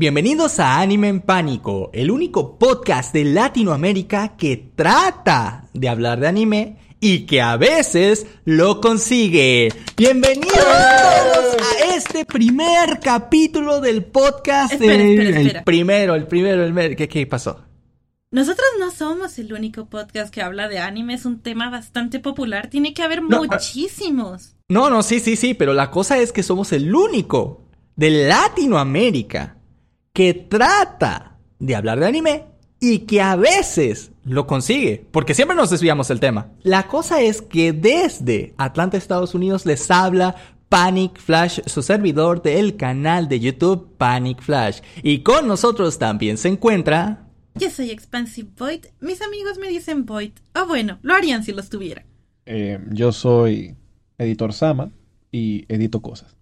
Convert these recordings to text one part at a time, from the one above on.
Bienvenidos a Anime en Pánico, el único podcast de Latinoamérica que trata de hablar de anime y que a veces lo consigue. Bienvenidos a este primer capítulo del podcast. Espera, del- espera, espera. El primero, el primero, el ¿Qué, ¿Qué pasó? Nosotros no somos el único podcast que habla de anime, es un tema bastante popular, tiene que haber No, ah. muchísimos. No, no, sí, sí, sí, pero la cosa es que somos el único de Latinoamérica que trata de hablar de anime y que a veces lo consigue, porque siempre nos desviamos del tema. La cosa es que desde Atlanta, Estados Unidos, les habla Panic Flash, su servidor del canal de YouTube Panic Flash. Y con nosotros también se encuentra... Yo soy Expansive Void, mis amigos me dicen Void, o bueno, lo harían si los tuviera. Eh, yo soy editor Sama y edito cosas.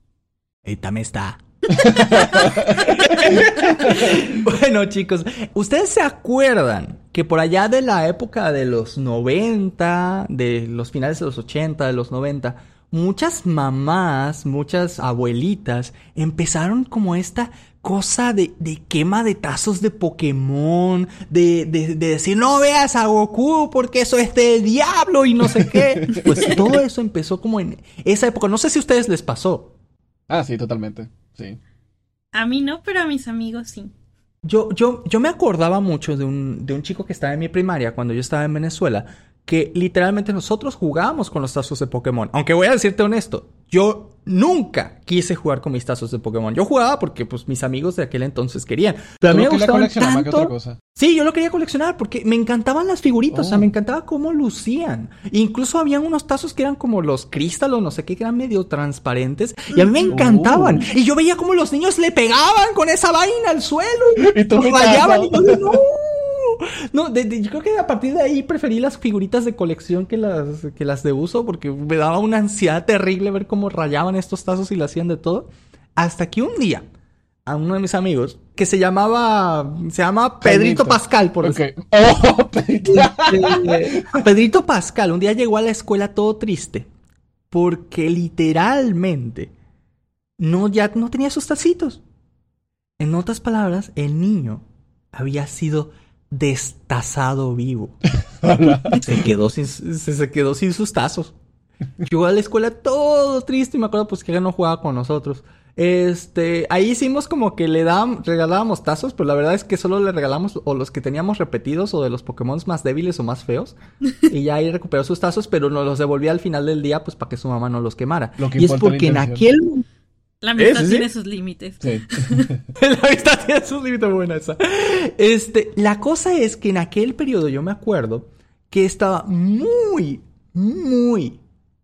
Y también está. bueno, chicos, ¿ustedes se acuerdan que por allá de la época de los 90, de los finales de los 80, de los 90, muchas mamás, muchas abuelitas empezaron como esta cosa de, quema de tazos de Pokémon, de decir no veas a Goku porque eso es del diablo y no sé qué. Pues todo eso empezó como en esa época. No sé si a ustedes les pasó. Ah, sí, totalmente. Sí. A mí no, pero a mis amigos sí. Yo, yo, yo me acordaba mucho de un, de un chico que estaba en mi primaria cuando yo estaba en Venezuela, que literalmente nosotros jugábamos con los tazos de Pokémon. Aunque voy a decirte honesto, yo nunca quise jugar con mis tazos de Pokémon. Yo jugaba porque pues mis amigos de aquel entonces querían. Pero a mí me Tú gustaban coleccionar más que otra tanto. cosa. Sí, yo lo quería coleccionar porque me encantaban las figuritas, o sea, Oh. me encantaba cómo lucían. Incluso habían unos tazos que eran como los cristal o no sé qué, que eran medio transparentes y a mí me encantaban. Oh. Y yo veía cómo los niños le pegaban con esa vaina al suelo Y tú los rayaban y yo, no. No, de- de- yo creo que a partir de ahí preferí las figuritas de colección que las, que las de uso porque me daba una ansiedad terrible ver cómo rayaban estos tazos y le hacían de todo. Hasta que un día, a uno de mis amigos, que se llamaba, se llama Pedrito. Pascal, por Ok. decir- Oh, Pedrito. este, Pedrito Pascal un día llegó a la escuela todo triste porque literalmente no ya no tenía sus tacitos. En otras palabras, el niño había sido destazado vivo. Se quedó sin se, se quedó sin sus tazos. Llegó a la escuela todo triste y me acuerdo pues que él no jugaba con nosotros. Este, ahí hicimos como que le dábamos, regalábamos tazos, pero la verdad es que solo le regalamos o los que teníamos repetidos o de los Pokémon más débiles o más feos. Y ya ahí recuperó sus tazos, pero nos los devolvía al final del día pues para que su mamá no los quemara. Lo que y es porque en aquel La amistad ¿Eh? ¿Sí? tiene sus límites. Sí. la amistad tiene sus límites buena esa. Este, la cosa es que en aquel periodo yo me acuerdo que estaba muy, muy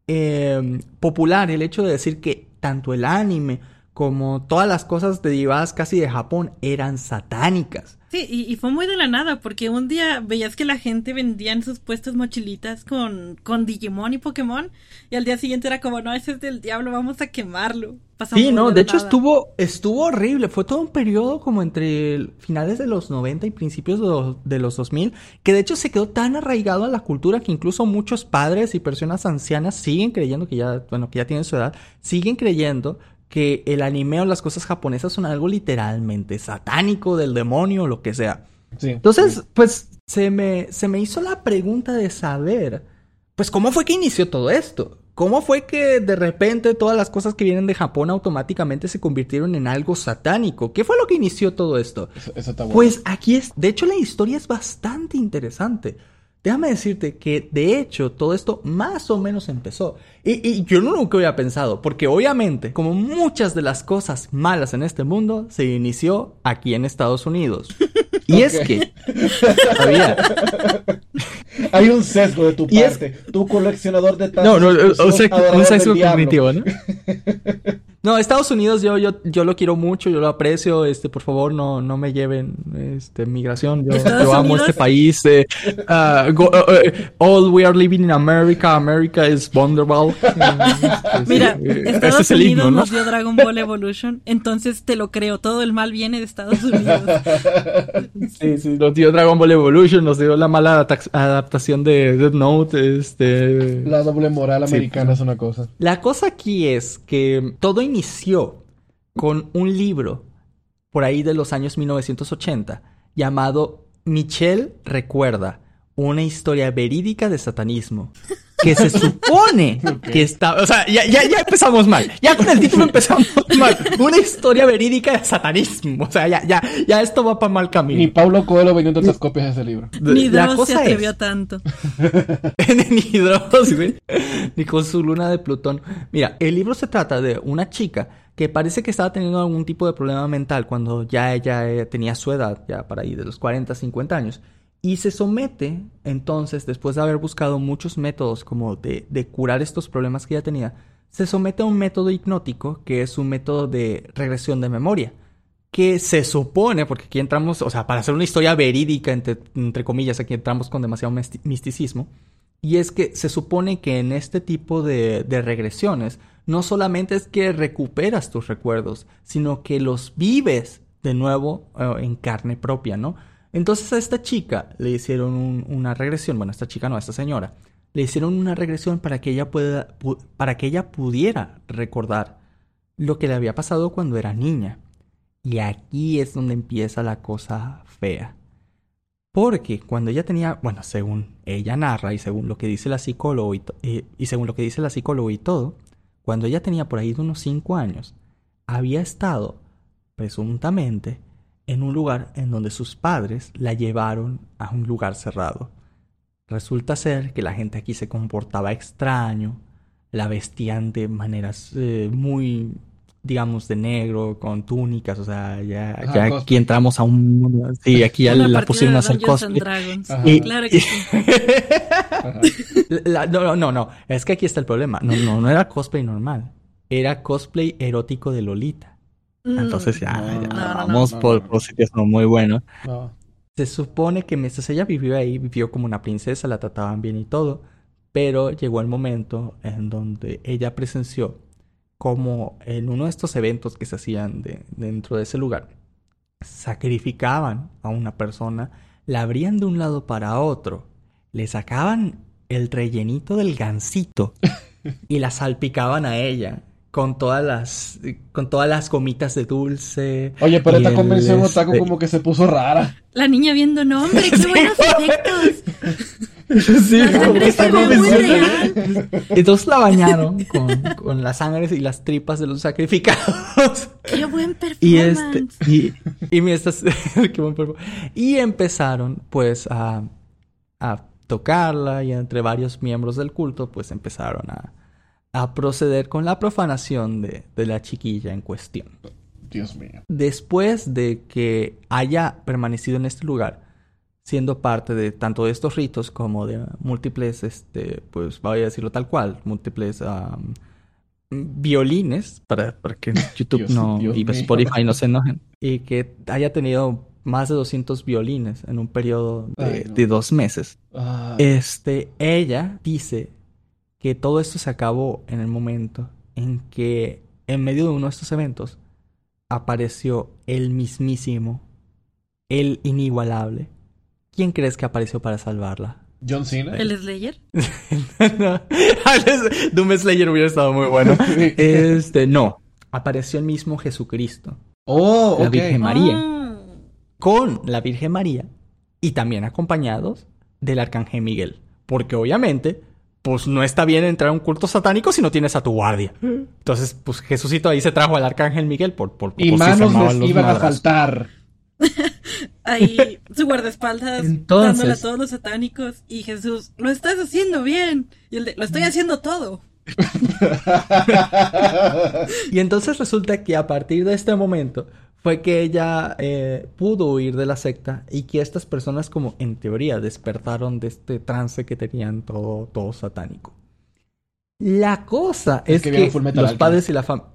eh, popular el hecho de decir que tanto el anime como todas las cosas derivadas casi de Japón eran satánicas. Sí, y, y fue muy de la nada, porque un día veías que la gente vendía en sus puestos mochilitas con, con Digimon y Pokémon, y al día siguiente era como, no, ese es del diablo, vamos a quemarlo. Pasó Sí, no, de hecho nada. estuvo, estuvo horrible. Fue todo un periodo como entre finales de los 90 y principios de los, de los 2000, que de hecho se quedó tan arraigado a la cultura que incluso muchos padres y personas ancianas siguen creyendo que ya, bueno, que ya tienen su edad, siguen creyendo que el anime o las cosas japonesas son algo literalmente satánico, del demonio, lo que sea. Sí. Entonces, pues se me, se me hizo la pregunta de saber, pues, ¿cómo fue que inició todo esto? ¿Cómo fue que de repente todas las cosas que vienen de Japón automáticamente se convirtieron en algo satánico? ¿Qué fue lo que inició todo esto? Eso, eso está bueno. Pues aquí es, de hecho la historia es bastante interesante. Déjame decirte que de hecho todo esto más o menos empezó. Y, y yo nunca había pensado, porque obviamente, como muchas de las cosas malas en este mundo, se inició aquí en Estados Unidos. Y es que, sabía, Hay un sesgo de tu Y es- parte. Tu coleccionador de tazos. No, no, o sea, un sesgo cognitivo, ¿no? No, Estados Unidos yo, yo, yo lo quiero mucho, yo lo aprecio, este, por favor no, no me lleven, este, migración, yo, yo amo Unidos- este país, eh, ah, go- uh, uh, all we are living in America, America is wonderful. Este, Mira, sí, eh, Estados ese es el Unidos himno, ¿no? nos dio Dragon Ball Evolution, entonces te lo creo, todo el mal viene de Estados Unidos. Sí, sí, nos dio Dragon Ball Evolution, nos dio la mala adapta- adaptación de Death Note, este... La doble moral Sí. americana es una cosa. La cosa aquí es que todo inició con un libro por ahí de los años 1980, llamado Michelle Recuerda, una historia verídica de satanismo. Que se supone que está. O sea, ya, ya, ya empezamos mal. Ya con el título empezamos mal. Una historia verídica de satanismo. O sea, ya, ya, ya esto va para mal camino. Ni Pablo Coelho vendiendo otras copias de ese libro. Ni Dross se atrevió es- tanto. ni Dross, güey. Ni con su luna de Plutón. Mira, el libro se trata de una chica que parece que estaba teniendo algún tipo de problema mental cuando ya ella eh, tenía su edad, ya para ahí de los 40, 50 años. Y se somete, entonces, después de haber buscado muchos métodos como de, de curar estos problemas que ella tenía, se somete a un método hipnótico que es un método de regresión de memoria que se supone, porque aquí entramos, o sea, para hacer una historia verídica, entre, entre comillas, aquí entramos con demasiado misti- misticismo, y es que se supone que en este tipo de, de regresiones, no solamente es que recuperas tus recuerdos, sino que los vives de nuevo eh, en carne propia, ¿no? Entonces a esta chica le hicieron un- una regresión, bueno, a esta chica no, a esta señora, le hicieron una regresión para que ella pueda, pu- para que ella pudiera recordar lo que le había pasado cuando era niña. Y aquí es donde empieza la cosa fea. Porque cuando ella tenía, bueno, según ella narra y según lo que dice la psicóloga y, eh, y según lo que dice la psicóloga y todo, cuando ella tenía por ahí de unos 5 años, había estado presuntamente en un lugar en donde sus padres la llevaron a un lugar cerrado. Resulta ser que la gente aquí se comportaba extraño, la vestían de maneras eh, muy, digamos, de negro, con túnicas, o sea, ya, Ajá, ya cosplay. aquí entramos a un... Sí, aquí ya Una la pusieron a hacer cosplay. Y- Claro que sí. La- no, no, no, es que aquí está el problema. No, no, no era cosplay normal. Era cosplay erótico de Lolita. Mm. Entonces ya, No, ya no, vamos no, por, no. por sitios no muy buenos. No. Se supone que mientras ella vivió ahí, vivió como una princesa, la trataban bien y todo, pero llegó el momento en donde ella presenció como en uno de estos eventos que se hacían de- dentro de ese lugar, sacrificaban a una persona, la abrían de un lado para otro, le sacaban el rellenito del gansito y la salpicaban a ella con todas las con todas las gomitas de dulce. Oye, pero esta convención otaku este, como que se puso rara. La niña viendo, no, hombre, qué Sí. buenos efectos. Sí, La como que esta convención-. Entonces la bañaron con, con las sangres y las tripas de los sacrificados. Qué buen performance. Y este, y, y mientras- qué buen y empezaron pues a, a tocarla y entre varios miembros del culto pues empezaron a, a proceder con la profanación de, de la chiquilla en cuestión. Dios mío. Después de que haya permanecido en este lugar, siendo parte de tanto de estos ritos como de múltiples, este, pues voy a decirlo tal cual, múltiples violines, para, para que YouTube Dios- no Dios y mío. Spotify no se enojen, y que haya tenido más de 200 violines en un periodo de, Ay, no. de dos meses. Este, ella dice que todo esto se acabó en el momento en que en medio de uno de estos eventos apareció el mismísimo, el inigualable. ¿Quién crees que apareció para salvarla? John Cena. ¿El Slayer? no. Doom Slayer hubiera estado muy bueno. Este, no. Apareció el mismo Jesucristo Oh, la ok. Virgen María. Ah. con la Virgen María y también acompañados del Arcángel Miguel. Porque obviamente, pues no está bien entrar a un culto satánico si no tienes a tu guardia. Entonces, pues Jesucito ahí se trajo al Arcángel Miguel por, por, Y por se manos les iban a faltar. Ahí su guardaespaldas Entonces- dándole a todos los satánicos y Jesús, lo estás haciendo bien. Y el de, lo estoy haciendo todo. Y entonces resulta que a partir de este momento fue que ella eh, pudo huir de la secta y que estas personas como en teoría despertaron de este trance que tenían todo, todo satánico. La cosa Es es, que los padres y la familia...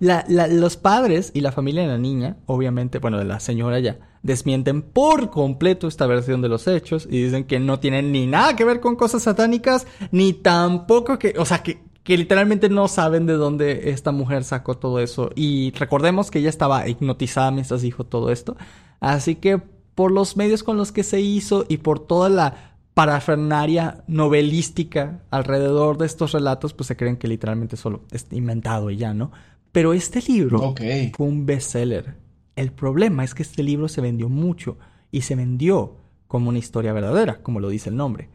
los padres y la familia de la niña, obviamente, bueno, de la señora ya, desmienten por completo esta versión de los hechos y dicen que no tienen ni nada que ver con cosas satánicas, ni tampoco que, o sea, que, que literalmente no saben de dónde esta mujer sacó todo eso. Y recordemos que ella estaba hipnotizada mientras dijo todo esto. Así que por los medios con los que se hizo y por toda la parafernaria novelística alrededor de estos relatos, pues se creen que literalmente solo es inventado y ya, ¿no? Pero este libro fue un bestseller. El problema es que este libro se vendió mucho y se vendió como una historia verdadera, como lo dice el nombre.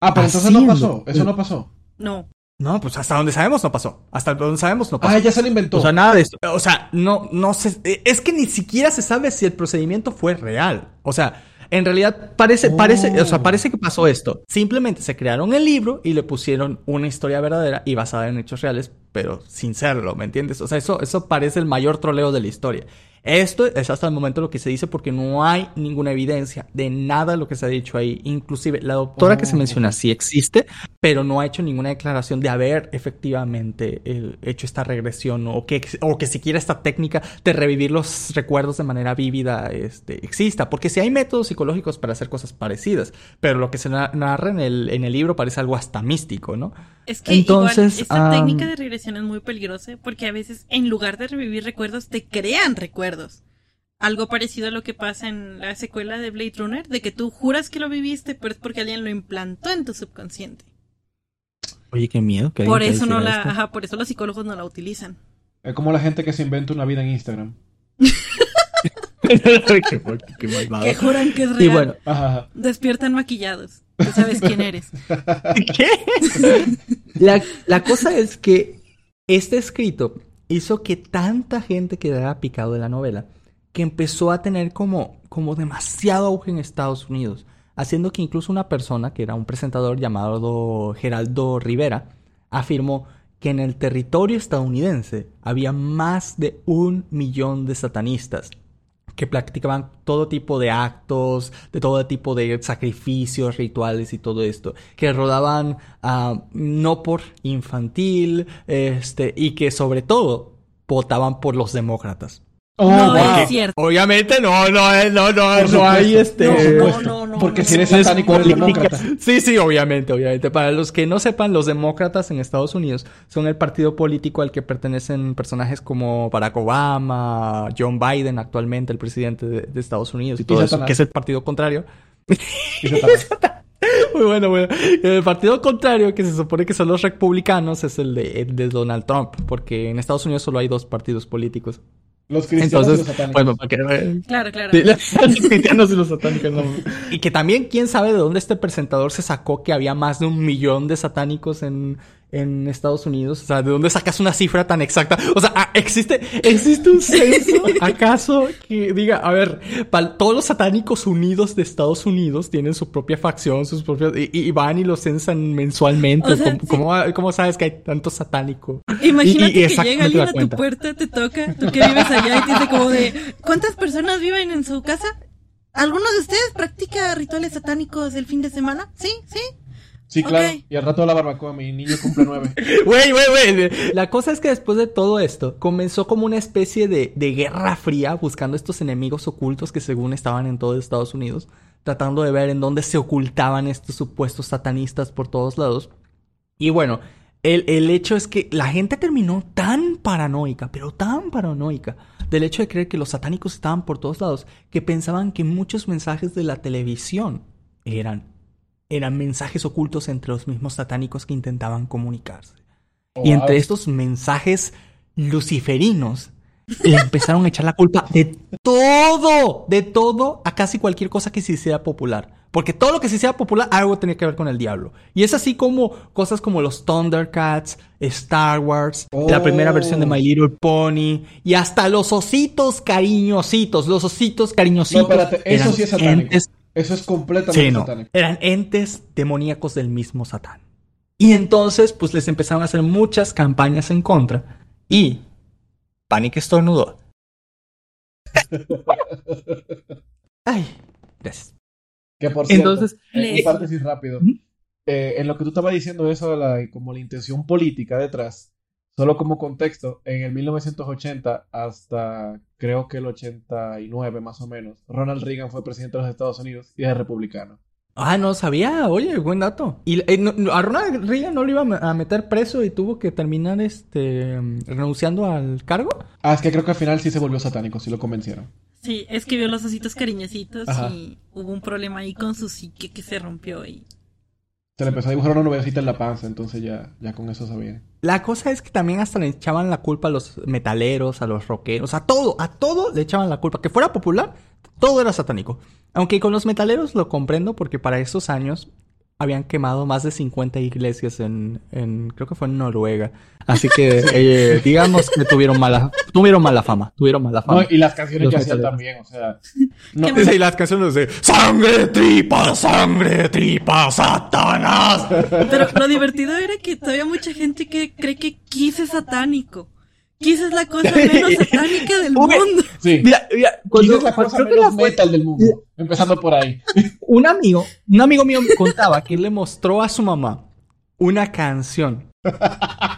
Ah, pero entonces no pasó. Eso no pasó. No. No, pues hasta donde sabemos no pasó. Hasta donde sabemos no pasó. Ah, ya se lo inventó. O sea, nada de esto. O sea, no, no se. eh, Es que ni siquiera se sabe si el procedimiento fue real. O sea, en realidad parece, parece, o sea, parece que pasó esto. Simplemente se crearon el libro y le pusieron una historia verdadera y basada en hechos reales, pero sin serlo, ¿me entiendes? O sea, eso, eso parece el mayor troleo de la historia. Esto es hasta el momento lo que se dice porque no hay ninguna evidencia de nada de lo que se ha dicho ahí. Inclusive la doctora que se Oh. menciona sí existe, pero no ha hecho ninguna declaración de haber efectivamente eh, hecho esta regresión o que, o que siquiera esta técnica de revivir los recuerdos de manera vívida este, exista. Porque sí hay métodos psicológicos para hacer cosas parecidas, pero lo que se na- narra en el, en el libro parece algo hasta místico, ¿no? Es que Entonces, igual esta am, técnica de regresión es muy peligrosa porque a veces en lugar de revivir recuerdos te crean recuerdos. Algo parecido a lo que pasa en la secuela de Blade Runner, de que tú juras que lo viviste, pero es porque alguien lo implantó en tu subconsciente. Oye, qué miedo. que Por eso no la, esto. ajá, por eso los psicólogos no la utilizan. Es como la gente que se inventa una vida en Instagram. qué. Que juran que es real. Y bueno, Ajá, ajá. Despiertan maquillados. Tú sabes quién eres. ¿Qué? La, la cosa es que este escrito hizo que tanta gente quedara picado de la novela que empezó a tener como, como demasiado auge en Estados Unidos, haciendo que incluso una persona, que era un presentador llamado Geraldo Rivera, afirmó que en el territorio estadounidense había más de un millón de satanistas que practicaban todo tipo de actos, de todo tipo de sacrificios, rituales y todo esto, que rodaban ah, no por infantil, este, y que sobre todo votaban por los demócratas. Oh, no wow. es cierto. Obviamente no, no, eh, no, no, no hay este... No, no, no, Porque si eres Es satánico eres demócrata. Sí, sí, obviamente, obviamente. Para los que no sepan, los demócratas en Estados Unidos son el partido político al que pertenecen personajes como Barack Obama, John Biden, actualmente el presidente de, de Estados Unidos y todo eso, que es el partido contrario. Y. Muy bueno, bueno. El partido contrario, que se supone que son los republicanos, es el de, el de Donald Trump, porque en Estados Unidos solo hay dos partidos políticos. Los cristianos y Entonces, los satánicos. bueno, para que Claro, claro. Sí, los cristianos y los satánicos. no. Y que también, quién sabe de dónde este presentador se sacó que había más de un millón de satánicos en, en Estados Unidos. O sea, ¿de dónde sacas una cifra tan exacta? O sea, ah, ¿existe, existe un censo acaso que diga, a ver, todos los satánicos unidos de Estados Unidos tienen su propia facción, sus propios, y, y van y los censan mensualmente? O sea, ¿Cómo, cómo- cómo sabes que hay tanto satánico? Imagínate Y- y que llega alguien a tu puerta, te toca, tú que vives allá y te dice como de, ¿cuántas personas viven en su casa? ¿Alguno de ustedes practica rituales satánicos el fin de semana? Sí, sí. Sí, claro. Y al rato de la barbacoa, mi niño cumple nueve. Güey, güey, güey. La cosa es que después de todo esto, comenzó como una especie de, de guerra fría buscando estos enemigos ocultos que según estaban en todo Estados Unidos, tratando de ver en dónde se ocultaban estos supuestos satanistas por todos lados. Y bueno, el, el hecho es que la gente terminó tan paranoica, pero tan paranoica, del hecho de creer que los satánicos estaban por todos lados, que pensaban que muchos mensajes de la televisión eran, eran mensajes ocultos entre los mismos satánicos que intentaban comunicarse. Oh, Y entre wow. estos mensajes luciferinos, le empezaron a echar la culpa de todo, de todo, a casi cualquier cosa que se hiciera popular. Porque todo lo que se hiciera popular, algo tenía que ver con el diablo. Y es así como cosas como los Thundercats, Star Wars, la primera Oh. versión de My Little Pony, y hasta los ositos cariñositos, los ositos No, cariñositos. espérate, eso eran sí es satánico. entes Eso es completamente Sí, no. satánico. Eran entes demoníacos del mismo Satán. Y entonces, pues les empezaron a hacer muchas campañas en contra. Y Panic estornudó. Ay, gracias. Que por cierto, Entonces, eh, un paréntesis rápido. Ujú. Eh, en lo que tú estabas diciendo eso de la, como la intención política detrás, solo como contexto, en el 1980 hasta creo que el 89 más o menos, Ronald Reagan fue presidente de los Estados Unidos y es republicano. ah, no sabía. Oye, buen dato. Y eh, no- a Ronald Reagan no lo iba a me- a meter preso y tuvo que terminar este renunciando al cargo. Ah, es que creo que al final sí se volvió satánico, sí lo convencieron. Sí, es que vio los ositos cariñositos Ajá. y hubo un problema ahí con su psique que se rompió y Se le empezó a dibujar una nubecita en la panza, entonces ya, ya con eso sabía. La cosa es que también hasta le echaban la culpa a los metaleros, a los rockeros, a todo, a todo le echaban la culpa. Que fuera popular, todo era satánico. Aunque con los metaleros lo comprendo porque para esos años habían quemado más de 50 iglesias en, en creo que fue en Noruega. Así que eh, digamos que tuvieron mala, tuvieron mala fama, tuvieron mala fama. No, y las canciones Los que hacían también, o sea. No, ¿Qué Y las canciones de sangre, tripa, sangre, tripa, satanás. Pero lo divertido era que todavía mucha gente que cree que Kiss es satánico. Kiss es la cosa menos satánica del Uy. mundo. sí. Mira, mira, Kiss cuando, es la cosa creo que menos la fue- metal del mundo. Empezando por ahí. un amigo, un amigo mío me contaba que él le mostró a su mamá una canción.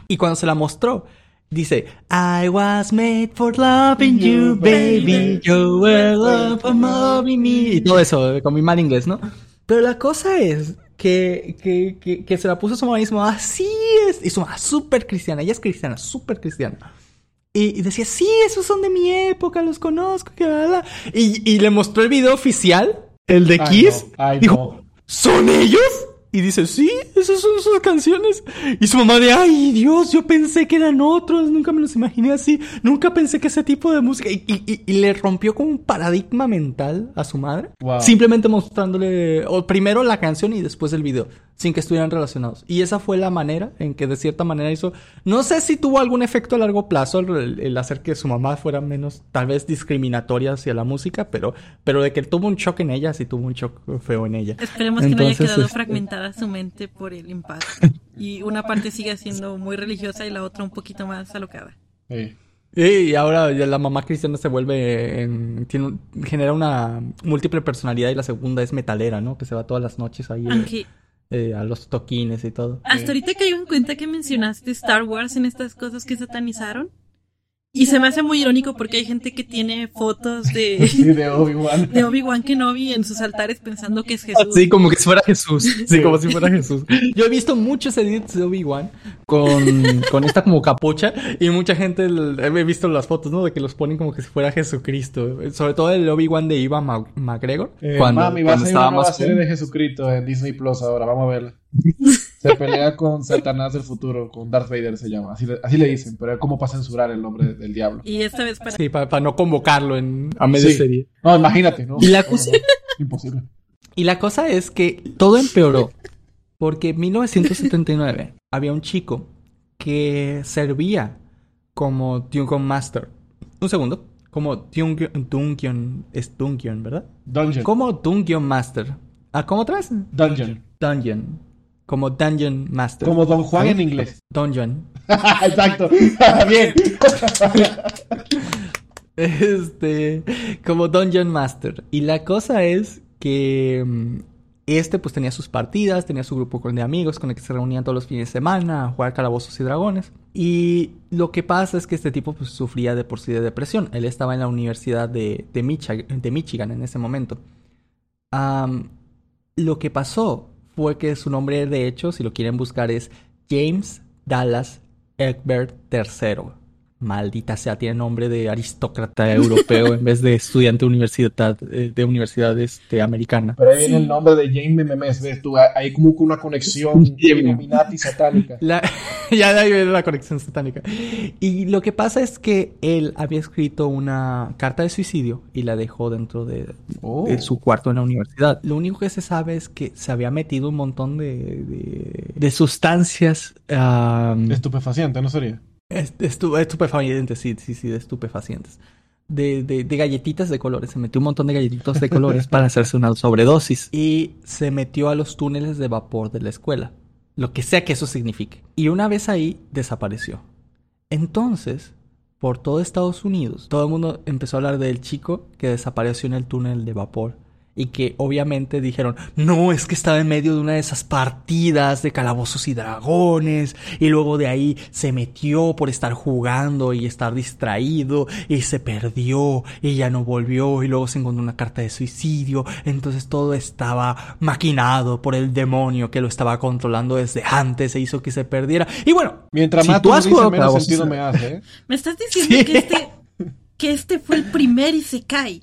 Y cuando se la mostró, dice, I was made for loving you, baby. You were love for loving me. Y todo eso, eh, con mi mal inglés, ¿no? Pero la cosa es que, que, que, que se la puso a su mamá y su mamá, así es. Y su mamá, súper cristiana. Ella es cristiana, súper cristiana. Y, y decía, sí, esos son de mi época, los conozco, que bla, bla". Y, y le mostró el video oficial, el de Ay, Kiss. no, ay, Dijo, no. ¿son ellos? Y dice, sí, esas son sus canciones. Y su mamá de, ay Dios, yo pensé que eran otros, nunca me los imaginé así, nunca pensé que ese tipo de música. Y, y- y- y le rompió como un paradigma mental a su madre. Wow. Simplemente mostrándole, o primero la canción y después el video, sin que estuvieran relacionados. Y esa fue la manera en que de cierta manera hizo, no sé si tuvo algún efecto a largo plazo el, el hacer que su mamá fuera menos, tal vez discriminatoria hacia la música, pero, pero de que tuvo un shock en ella, sí tuvo un shock feo en ella. Esperemos que no haya quedado este- fragmentada su mente por el impacto. Y una parte siga siendo muy religiosa y la otra un poquito más alocada. Sí. Y ahora ya la mamá cristiana se vuelve en, tiene, un- genera una múltiple personalidad y la segunda es metalera, ¿no? Que se va todas las noches ahí Aunque eh, a los toquines y todo. hasta ahorita caigo en cuenta que mencionaste Star Wars en estas cosas que satanizaron. Y se me hace muy irónico porque hay gente que tiene fotos de, Sí, de Obi-Wan. de Obi-Wan Kenobi en sus altares pensando que es Jesús. Sí, como que si fuera Jesús. Sí, como si fuera Jesús. Yo he visto muchos edits de Obi-Wan con, con esta como capucha y mucha gente he visto las fotos, ¿no? De que los ponen como que si fuera Jesucristo. Sobre todo el Obi-Wan de Ivan Ma- McGregor. Eh, cuando, mami, va a cuando ser estaba una nueva serie de Jesucristo en Disney Plus ahora, vamos a verla. Se pelea con Satanás del futuro, con Darth Vader se llama, así le, así le dicen, pero es como para censurar el nombre del diablo. Y esta vez para Sí, para, no convocarlo en, a media Sí. serie. No, imagínate, ¿no? Y la No, cosa- no, Imposible. Y la cosa es que todo empeoró. Porque en 1979 había un chico que servía como Dungeon Master. Un segundo. Como Dungeon... Dungeon... Es Dungeon, ¿verdad? Dungeon. Como Dungeon Master. Ah, ¿cómo otra vez? Dungeon. Dungeon. Como Dungeon Master. Como Don Juan en inglés. Dungeon. Exacto. Bien. Este, como Dungeon Master. Y la cosa es que mm, este pues tenía sus partidas, tenía su grupo de amigos con el que se reunían todos los fines de semana a jugar calabozos y dragones. Y lo que pasa es que este tipo pues sufría de por sí de depresión. Él estaba en la universidad de, de, Michi- de Michigan en ese momento. Lo que pasó que su nombre de hecho, si lo quieren buscar, es James Dallas Egbert III. Maldita sea, tiene nombre de aristócrata europeo en vez de estudiante de universidad, eh, de universidad este, americana. Pero ahí viene Sí. el nombre de James Memes, ves tú, hay como que una conexión Illuminati satánica. La- ya de ahí viene la conexión satánica. Y lo que pasa es que él había escrito una carta de suicidio y la dejó dentro de, Oh. de su cuarto en la universidad. Lo único que se sabe es que se había metido un montón de, de, de sustancias am, Estupefaciente, ¿no sería? Est- estu- estupefacientes, sí, sí, sí, de estupefacientes. De, de, de galletitas de colores. Se metió un montón de galletitas de colores para hacerse una sobredosis. Y se metió a los túneles de vapor de la escuela. Lo que sea que eso signifique. Y una vez ahí, desapareció. Entonces, por todo Estados Unidos, todo el mundo empezó a hablar del chico que desapareció en el túnel de vapor. Y que obviamente dijeron, no, es que estaba en medio de una de esas partidas de calabozos y dragones. Y luego de ahí se metió por estar jugando y estar distraído. Y se perdió y ya no volvió. Y luego se encontró una carta de suicidio. Entonces todo estaba maquinado por el demonio que lo estaba controlando desde antes. Se hizo que se perdiera. Y bueno, Mientras Si más tú has jugado menos sentido me hace, ¿eh? Me estás diciendo Sí. que este que este fue el primer y se cae.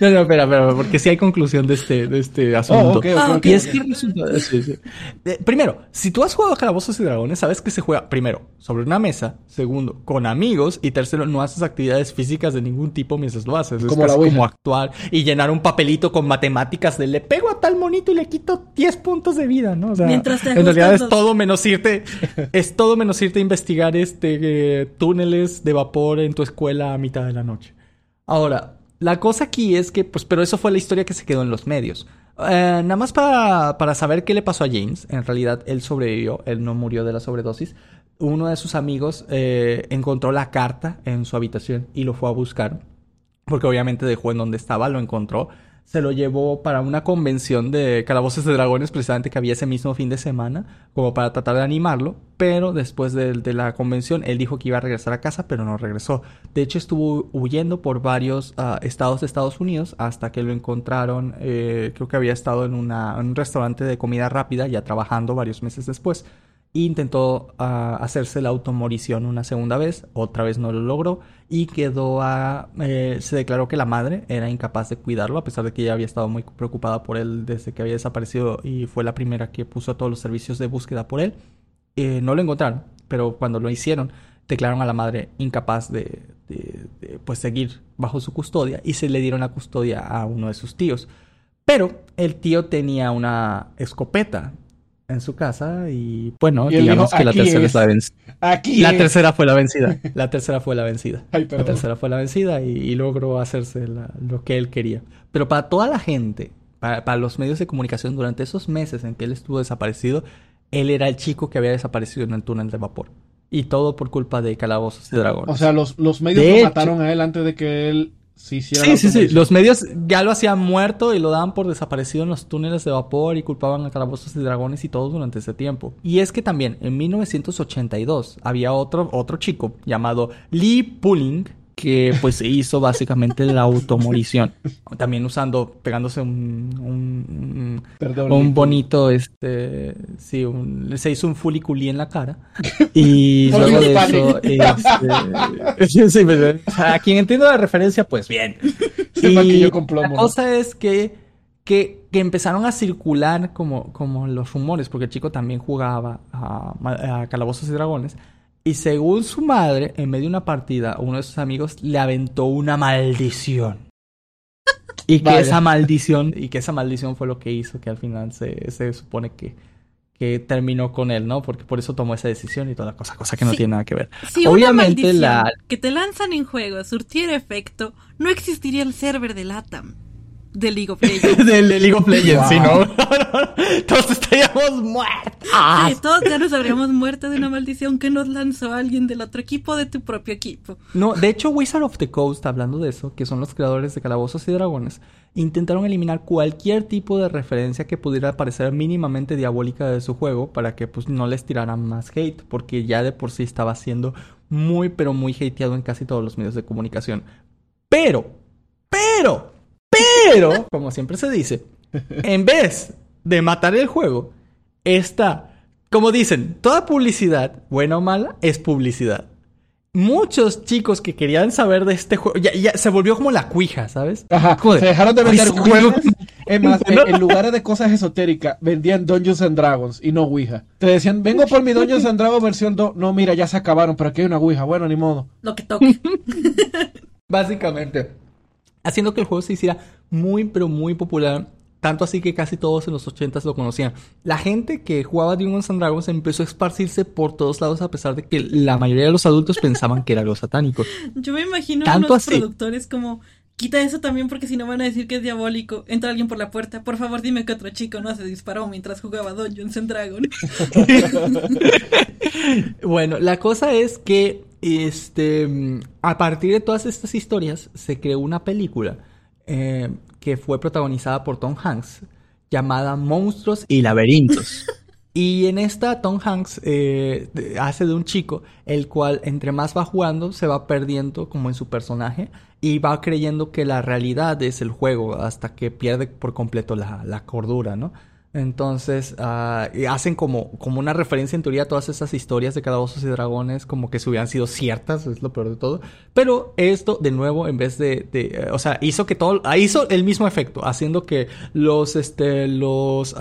No, no, espera, espera, porque sí hay conclusión de este, de este asunto. Oh, ok, ok, Ah, ok, Y es que resulta. sí, sí. Eh, primero, si tú has jugado a Calabozos y Dragones, sabes que se juega, primero, sobre una mesa, segundo, con amigos, y tercero, no haces actividades físicas de ningún tipo mientras lo haces. Es Como casi actuar y llenar un papelito con matemáticas de le pego a tal monito y le quito 10 puntos de vida, ¿no? O sea, Mientras te en realidad es todo menos irte, es todo menos irte a investigar este eh, túneles de vapor en tu escuela a mitad de la noche. Ahora, la cosa aquí es que, pues, pero eso fue la historia que se quedó en los medios. Eh, nada más para, para saber qué le pasó a James, en realidad él sobrevivió, él no murió de la sobredosis. Uno de sus amigos eh, encontró la carta en su habitación y lo fue a buscar, porque obviamente dejó en donde estaba, lo encontró. Se lo llevó para una convención de calabozos de dragones, precisamente que había ese mismo fin de semana, como para tratar de animarlo. Pero después de, la convención, él dijo que iba a regresar a casa, pero no regresó. De hecho, estuvo huyendo por varios ah, estados de Estados Unidos hasta que lo encontraron. eh, creo que había estado en un restaurante de comida rápida, ya trabajando varios meses después. Intentó ah, hacerse la automorición una segunda vez, otra vez no lo logró y quedó a... eh, se declaró que la madre era incapaz de cuidarlo a pesar de que ella había estado muy preocupada por él desde que había desaparecido y fue la primera que puso todos los servicios de búsqueda por él. Eh, no lo encontraron, pero cuando lo hicieron declararon a la madre incapaz de, de- de, pues seguir bajo su custodia y se le dieron la custodia a uno de sus tíos. Pero el tío tenía una escopeta en su casa y bueno, Y digamos dijo, que la "Aquí tercera es". es la vencida. Aquí. La es. tercera fue la vencida. La tercera fue la vencida. Ay, La tercera fue la vencida y, y logró hacerse la- lo que él quería. Pero para toda la gente, para, para los medios de comunicación, durante esos meses en que él estuvo desaparecido, él era el chico que había desaparecido en el túnel de vapor. Y todo por culpa de calabozos y dragones. O sea, los, los medios De lo hecho- mataron a él antes de que él Sí, sí, sí. Los medios ya lo hacían muerto y lo daban por desaparecido en los túneles de vapor y culpaban a calabozos y dragones y todo durante ese tiempo. Y es que también en 1982 había otro, otro chico llamado Lee Pulling que pues hizo básicamente la automorición. También usando, pegándose un, un, Perdón, un Lee. bonito, este, sí, un- se hizo un fuliculí en la cara. Y luego de eso, este, sí, pues, sea, a quien entienda la referencia, pues bien. Se maquilló con plomo, la cosa es que, que, que empezaron a circular como, como los rumores, porque el chico también jugaba a, a Calabozos y Dragones. Y según su madre, en medio de una partida, uno de sus amigos le aventó una maldición. Y que Vaya. esa maldición, y que esa maldición fue lo que hizo que al final se, se supone que, que terminó con él, ¿no? Porque por eso tomó esa decisión y toda la cosa, cosa que no Sí. tiene nada que ver. Si Obviamente una la- que te lanzan en juego surtiera efecto, no existiría el server del ATAM de League of Legends. Del de League of Legends, ¿sí, Wow. no? Todos estaríamos muertos. Sí, todos ya nos habríamos muerto de una maldición que nos lanzó alguien del otro equipo de tu propio equipo. No, de hecho, Wizard of the Coast, hablando de eso, que son los creadores de Calabozos y Dragones, intentaron eliminar cualquier tipo de referencia que pudiera parecer mínimamente diabólica de su juego para que pues no les tiraran más hate, porque ya de por sí estaba siendo muy pero muy hateado en casi todos los medios de comunicación. Pero, pero, pero, como siempre se dice, en vez de matar el juego, está, como dicen, toda publicidad, buena o mala, es publicidad. Muchos chicos que querían saber de este juego, ya, ya se volvió como la cuija, ¿sabes? Ajá, Joder. se dejaron de vender ese juego- Ouija. Es más, en, en lugares de cosas esotéricas, vendían Dungeons and Dragons y no Ouija. Te decían, vengo por mi Dungeons and Dragons versión 2. No, mira, ya se acabaron, pero aquí hay una Ouija. Bueno, ni modo. Lo que toque. Básicamente. Haciendo que el juego se hiciera muy, pero muy popular. Tanto así que casi todos en los 80s lo conocían. La gente que jugaba Dungeons and Dragons empezó a esparcirse por todos lados a pesar de que la mayoría de los adultos pensaban que era algo satánico. Yo me imagino a Tanto los así. productores como, quita eso también porque si no van a decir que es diabólico. Entra alguien por la puerta. Por favor, dime que otro chico no se disparó mientras jugaba Dungeons and Dragons. Bueno, la cosa es que este mm, a partir de todas estas historias se creó una película eh, que fue protagonizada por Tom Hanks llamada Monstruos y Laberintos. Y en esta Tom Hanks eh, hace de un chico el cual entre más va jugando se va perdiendo como en su personaje y va creyendo que la realidad es el juego hasta que pierde por completo la, la cordura, ¿no? Entonces, ah, y hacen como, como una referencia en teoría a todas esas historias de calabozos y dragones, como que si hubieran sido ciertas, es lo peor de todo. Pero esto, de nuevo, en vez de, eh, o sea, hizo que todo, ah, hizo el mismo efecto, haciendo que los, este, los,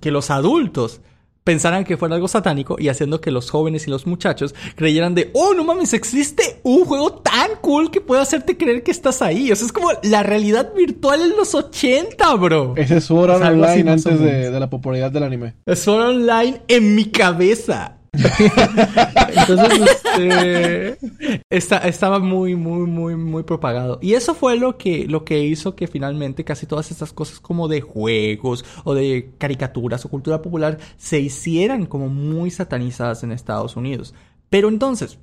que los adultos pensaran que fuera algo satánico y haciendo que los jóvenes y los muchachos creyeran de, oh, no mames, existe un juego tan cool que puede hacerte creer que estás ahí. O sea, es como la realidad virtual en los 80, bro. Ese es Sword Art Online antes de, de la popularidad del anime. Sword Online en mi cabeza. Entonces, está- estaba muy, muy, muy, muy propagado. Y eso fue lo que, lo que hizo que finalmente casi todas estas cosas como de juegos o de caricaturas o cultura popular se hicieran como muy satanizadas en Estados Unidos. Pero entonces,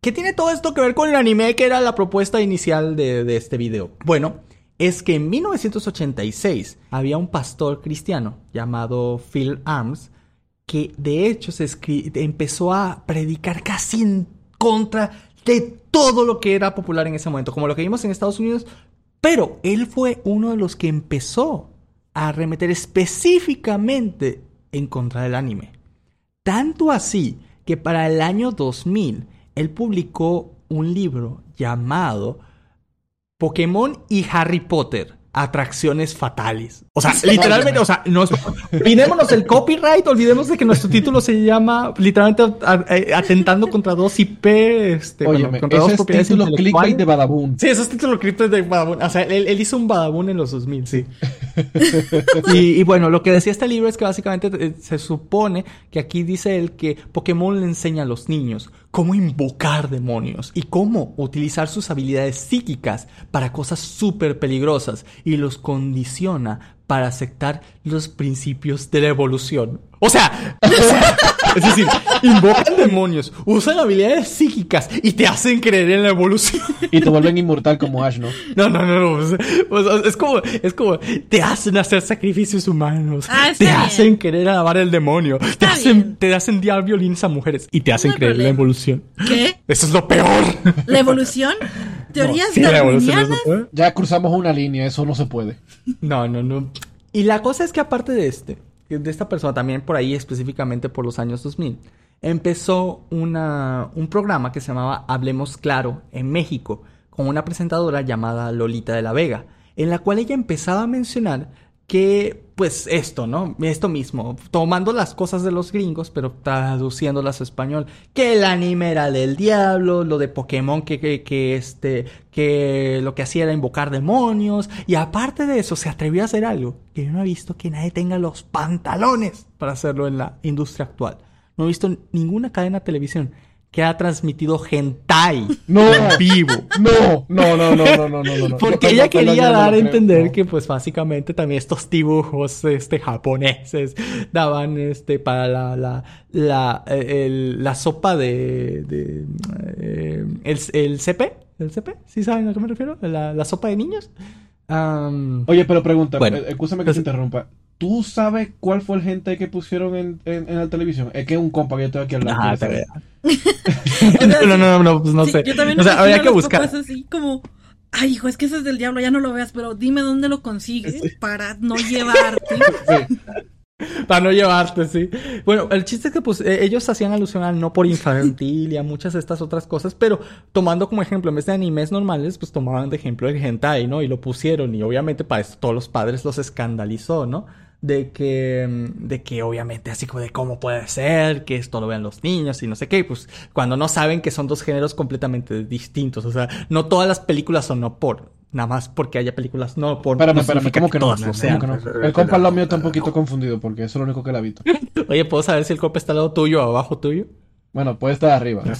¿qué tiene todo esto que ver con el anime que era la propuesta inicial de, de este video? Bueno, es que en 1986 había un pastor cristiano llamado Phil Arms que de hecho se empezó a predicar casi en contra de todo lo que era popular en ese momento, como lo que vimos en Estados Unidos, pero él fue uno de los que empezó a arremeter específicamente en contra del anime. Tanto así que para el año 2000 él publicó un libro llamado Pokémon y Harry Potter. Atracciones fatales. O sea, literalmente, o sea, nos, olvidémonos del copyright, olvidemos de que nuestro título se llama literalmente atentando contra dos IP, este, bueno, contra dos es propiedades título clickbait de Badabun. Sí, esos títulos clickbait de Badabun. O sea, él, él hizo un Badabun en los 2000, sí. y, y bueno, lo que decía este libro es que básicamente eh, se supone que aquí dice él que Pokémon le enseña a los niños cómo invocar demonios y cómo utilizar sus habilidades psíquicas para cosas súper peligrosas y los condiciona para aceptar los principios de la evolución. O sea, o sea, es decir, invocan demonios, usan habilidades psíquicas y te hacen creer en la evolución. Y te vuelven inmortal como Ash, ¿no? No, no, no, no. o sea, o sea, es como, es como, te hacen hacer sacrificios humanos. Ah, te bien. hacen querer alabar el demonio. Te hacen, bien. te hacen dar violines a mujeres. Y te hacen creer en la evolución. ¿Qué? Eso es lo peor. ¿La evolución? ¿Teorías Sí, la evolución. Ya cruzamos una línea, eso no se puede. No, no, no. Y la cosa es que aparte de este, de esta persona, también por ahí específicamente por los años 2000, empezó una, un programa que se llamaba Hablemos Claro en México, con una presentadora llamada Lolita de la Vega, en la cual ella empezaba a mencionar que, pues esto, ¿no? Esto mismo, tomando las cosas de los gringos, pero traduciéndolas a español, que el anime era del diablo, lo de Pokémon, que, que, que este, que lo que hacía era invocar demonios, y aparte de eso, se atrevió a hacer algo que yo no he visto que nadie tenga los pantalones para hacerlo en la industria actual. No he visto ninguna cadena de televisión que ha transmitido hentai No. en vivo. No, no, no, no, no, no, no, no. Porque ella quería dar a entender que pues básicamente también estos dibujos este japoneses daban este para la la la, eh, el- la sopa de, de eh, el, el CP, el CP, ¿sí saben a qué me refiero? La, la sopa de niños. Oye, pero pregunta, Bueno. eh, escúchame que te interrumpa. ¿Tú sabes cuál fue el gente que pusieron en, en, en la televisión? Es que es un compa que yo estoy aquí al lado. Ajá, ¿quién te no, no, no, no, pues no Sí, sé. Yo también o sea, habría que buscar. papás así como, ay, hijo, es que eso es del diablo, ya no lo veas, pero dime dónde lo consigues para no llevarte. Sí. Para no llevarte, sí. Bueno, el chiste es que pues eh, ellos hacían alusión al no por infantil y a muchas de estas otras cosas, pero tomando como ejemplo, en vez de animes normales, pues tomaban de ejemplo el hentai, ¿no? Y lo pusieron y obviamente para esto todos los padres los escandalizó, ¿no? De que, mm, de que obviamente así como de cómo puede ser que esto lo vean los niños y no sé qué, pues cuando no saben que son dos géneros completamente distintos, o sea, no todas las películas son no por, nada más porque haya películas no por. Espérame, no espérame, ¿cómo que no? todas lo ¿Cómo sean. que no? El compa al lado mío está un poquito confundido porque eso es lo único que él ha visto. Oye, ¿puedo saber si el cope está al lado tuyo o abajo tuyo? Bueno, puede estar arriba.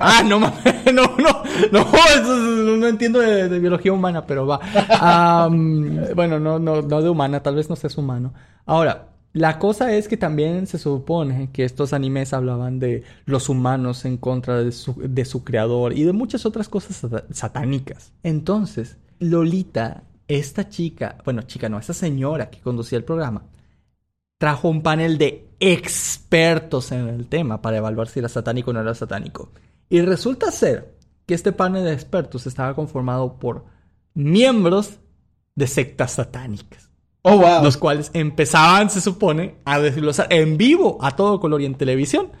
ah, no mames, no, no, no, eso es- no entiendo de, de biología humana, pero va. Am, bueno, no, no, no de humana, tal vez no seas humano. Ahora, la cosa es que también se supone que estos animes hablaban de los humanos en contra de su, de su creador y de muchas otras cosas sata- satánicas. Entonces, Lolita, esta chica, bueno, chica no, esa señora que conducía el programa, trajo un panel de expertos en el tema para evaluar si era satánico o no era satánico. Y resulta ser que este panel de expertos estaba conformado por miembros de sectas satánicas. Oh, wow. Los cuales empezaban, se supone, a desglosar en vivo a todo color y en televisión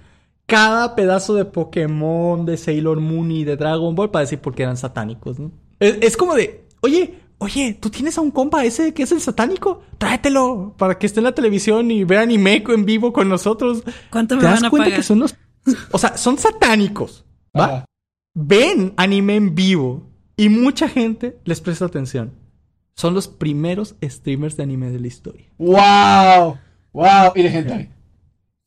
cada pedazo de Pokémon, de Sailor Moon y de Dragon Ball para decir por qué eran satánicos, ¿no? Es, es como de, oye, oye, ¿tú tienes a un compa ese que es el satánico? Tráetelo para que esté en la televisión y vea anime en vivo con nosotros. ¿Cuánto me ¿Te das van a cuenta pagar? que son los... O sea, son satánicos, ¿va? Ajá. Ven anime en vivo y mucha gente les presta atención. Son los primeros streamers de anime de la historia. Wow. Wow. Y de hentai.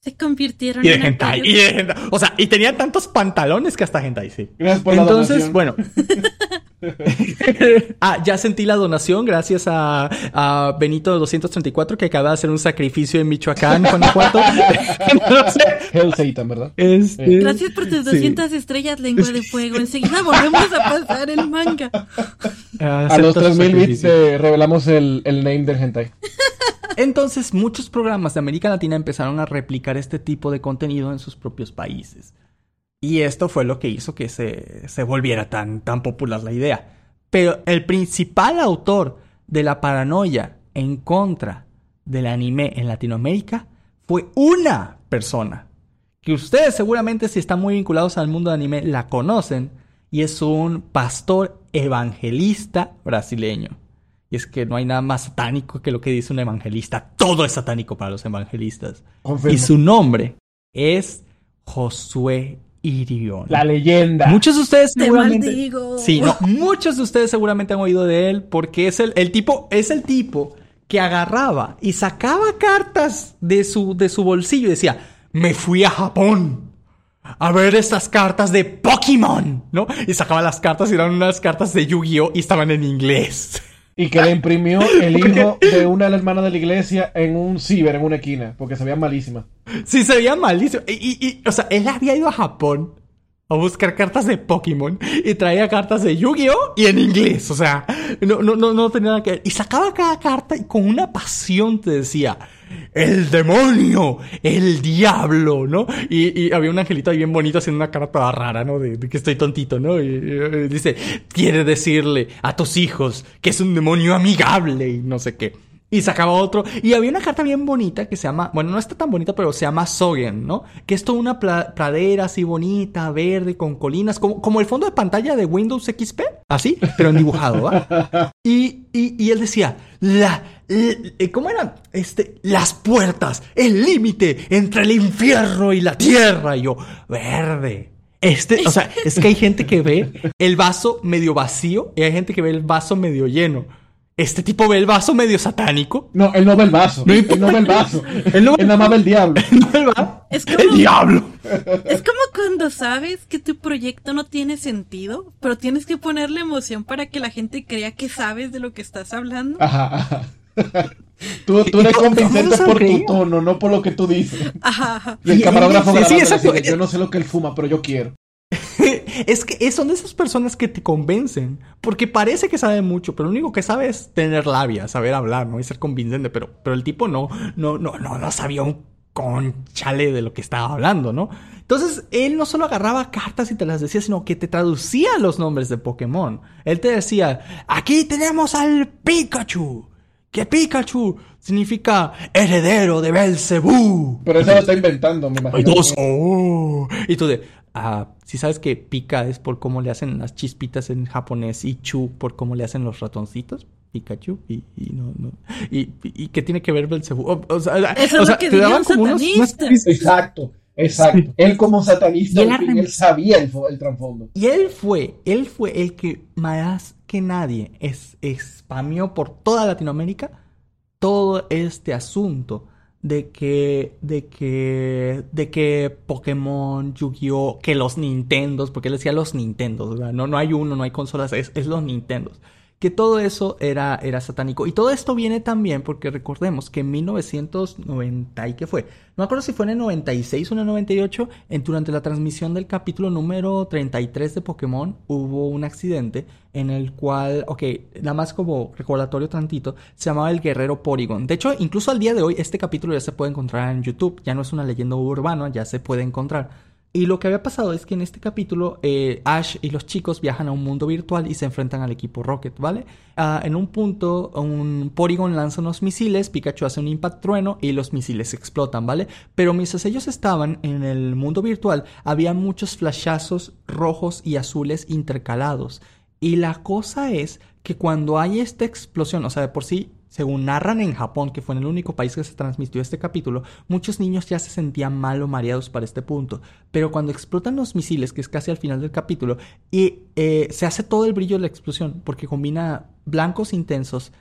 Se convirtieron Y de en hentai, y de hentai. O sea, y tenían tantos pantalones que hasta hentai, sí. Gracias por la Entonces, donación. bueno. ah, ya sentí la donación gracias a, a Benito 234 que acaba de hacer un sacrificio en Michoacán, Guanajuato. Hell Satan, ¿verdad? este, Gracias por tus sí. 200 estrellas, lengua de fuego. Enseguida volvemos a pasar el manga. Ah, A los acepta su 3000 bits eh, revelamos el, el name del hentai. Entonces, muchos programas de América Latina empezaron a replicar este tipo de contenido en sus propios países. Y esto fue lo que hizo que se, se volviera tan, tan popular la idea. Pero el principal autor de la paranoia en contra del anime en Latinoamérica fue una persona. Que ustedes seguramente si están muy vinculados al mundo de anime la conocen. Y es un pastor evangelista brasileño. Y es que no hay nada más satánico que lo que dice un evangelista. Todo es satánico para los evangelistas. Y su nombre es Josué Irión. La leyenda. Muchos de ustedes Te seguramente. maldigo. Sí, no, muchos de ustedes seguramente han oído de él porque es el, el tipo, es el tipo que agarraba y sacaba cartas de su, de su bolsillo y decía, me fui a Japón a ver estas cartas de Pokémon, ¿no? Y sacaba las cartas y eran unas cartas de Yu-Gi-Oh! y estaban en inglés. Y que le imprimió el hijo de una de las hermanas de la iglesia en un ciber, en una esquina, porque se veía malísima. Sí, se veía malísimo. Y, y- y, o sea, él había ido a Japón a buscar cartas de Pokémon y traía cartas de Yu-Gi-Oh! y en inglés. O sea, no, no, no, no tenía nada que ver. Y sacaba cada carta y con una pasión te decía. El demonio, el diablo, ¿no? Y, había un angelito ahí bien bonito haciendo una cara toda rara, ¿no? De, que estoy tontito, ¿no? Y dice, quiere decirle a tus hijos que es un demonio amigable y no sé qué. Y sacaba otro. Y había una carta bien bonita que se llama. Bueno, no está tan bonita, pero se llama Sogen, ¿no? Que es toda una pradera así bonita, verde, con colinas, como, como el fondo de pantalla de Windows XP. Así, pero en dibujado. Y, y, y él decía, la, la- ¿cómo era? Este, las puertas, el límite entre el infierno y la tierra. Y yo, verde. Este, o sea, es que hay gente que ve el vaso medio vacío y hay gente que ve el vaso medio lleno. Este tipo ve el vaso medio satánico. No, él no ve el vaso. No él no ve el vaso. Él no- Él nada más ve el diablo. No ve el vaso. Es El como, diablo. es como cuando sabes que tu proyecto no tiene sentido, pero tienes que ponerle emoción para que la gente crea que sabes de lo que estás hablando. Ajá, ajá. Tú, tú eres ¿Cómo convincente se por tu tono, no por lo que tú dices. Ajá, ajá. Y el Sí, camarógrafo sí, grabando, exacto. así de, yo no sé lo que él fuma, pero yo quiero. Es que son de esas personas que te convencen. Porque parece que sabe mucho, pero lo único que sabe es tener labia, saber hablar, ¿no? Y ser convincente. Pero, pero el tipo no, no, no, no, no sabía un conchale de lo que estaba hablando, ¿no? Entonces, él no solo agarraba cartas y te las decía, sino que te traducía los nombres de Pokémon. Él te decía, aquí tenemos al Pikachu. Que Pikachu significa heredero de Belcebú. Pero eso lo está inventando, me Y imagino. todos, "Oh". Y tú de, si sabes que pica es por cómo le hacen las chispitas en japonés y chu por cómo le hacen los ratoncitos. Pikachu y, y no, no. Y, y qué tiene que ver Belcebú. O, o sea, Eso o es sea, lo que te diría daban un como unos- Exacto, exacto. Él como satanista, él fin, sabía el, el trasfondo. Y él fue, él fue el que más que nadie es, por toda Latinoamérica todo este asunto de que, de que, de que Pokémon, Yu-Gi-Oh, que los Nintendos, porque él decía los Nintendos, ¿verdad? No, no hay uno, no hay consolas, es, es los Nintendos. Que todo eso era, era satánico. Y todo esto viene también porque recordemos que en 1990, ¿y qué fue? No me acuerdo si fue en el 96 o en el 98, en, durante la transmisión del capítulo número 33 de Pokémon, hubo un accidente en el cual, ok, nada más como recordatorio tantito, se llamaba el Guerrero Porygon. De hecho, incluso al día de hoy, este capítulo ya se puede encontrar en YouTube, ya no es una leyenda urbana, ya se puede encontrar. Y lo que había pasado es que en este capítulo eh, Ash y los chicos viajan a un mundo virtual y se enfrentan al equipo Rocket, ¿vale? Ah, en un punto, un Porygon lanza unos misiles, Pikachu hace un impact trueno y los misiles explotan, ¿vale? Pero mientras ellos estaban en el mundo virtual, había muchos flashazos rojos y azules intercalados. Y la cosa es que cuando hay esta explosión, o sea, de por sí según narran en Japón, que fue en el único país que se transmitió este capítulo, muchos niños ya se sentían mal o mareados para este punto. Pero cuando explotan los misiles, que es casi al final del capítulo, y eh, se hace todo el brillo de la explosión, porque combina blancos intensos,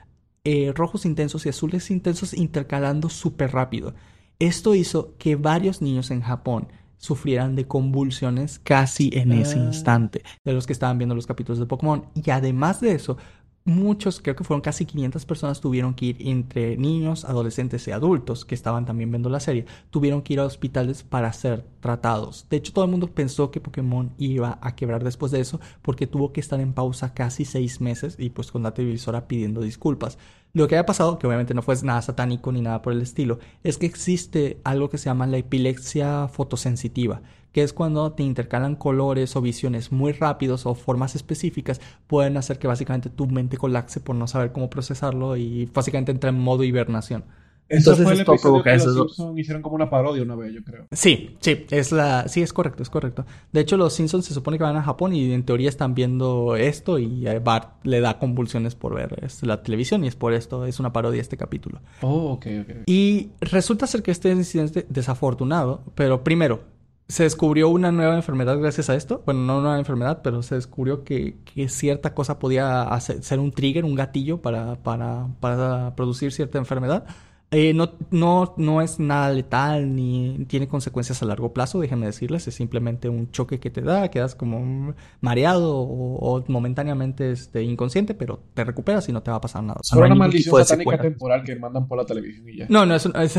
eh, rojos intensos y azules intensos intercalando súper rápido. Esto hizo que varios niños en Japón sufrieran de convulsiones casi en ese Ah. instante, de los que estaban viendo los capítulos de Pokémon. Y además de eso, muchos, creo que fueron casi 500 personas, tuvieron que ir entre niños, adolescentes y adultos que estaban también viendo la serie, tuvieron que ir a hospitales para ser tratados. De hecho, todo el mundo pensó que Pokémon iba a quebrar después de eso porque tuvo que estar en pausa casi seis meses y pues con la televisora pidiendo disculpas. Lo que había pasado, que obviamente no fue nada satánico ni nada por el estilo, es que existe algo que se llama la epilepsia fotosensitiva, que es cuando te intercalan colores o visiones muy rápidos o formas específicas, pueden hacer que básicamente tu mente colapse por no saber cómo procesarlo y básicamente entra en modo hibernación. Eso Entonces fue el esto episodio provoca que los eso. Simpsons hicieron como una parodia una vez, yo creo. Sí, sí, es la, sí, es correcto, es correcto. De hecho, los Simpsons se supone que van a Japón y en teoría están viendo esto y eh, Bart le da convulsiones por ver la televisión y es por esto, es una parodia este capítulo. Oh, ok, ok. Y resulta ser que este incidente desafortunado, pero primero, se descubrió una nueva enfermedad gracias a esto. Bueno, no una nueva enfermedad, pero se descubrió que, que cierta cosa podía hacer, ser un trigger, un gatillo para, para, para producir cierta enfermedad. Eh, no, no, no es nada letal ni tiene consecuencias a largo plazo, déjenme decirles. Es simplemente un choque que te da, quedas como mareado o, o momentáneamente este, inconsciente, pero te recuperas y no te va a pasar nada. Solo no una maldición satánica secuela. temporal que mandan por la televisión y ya. No, no, es, un- es-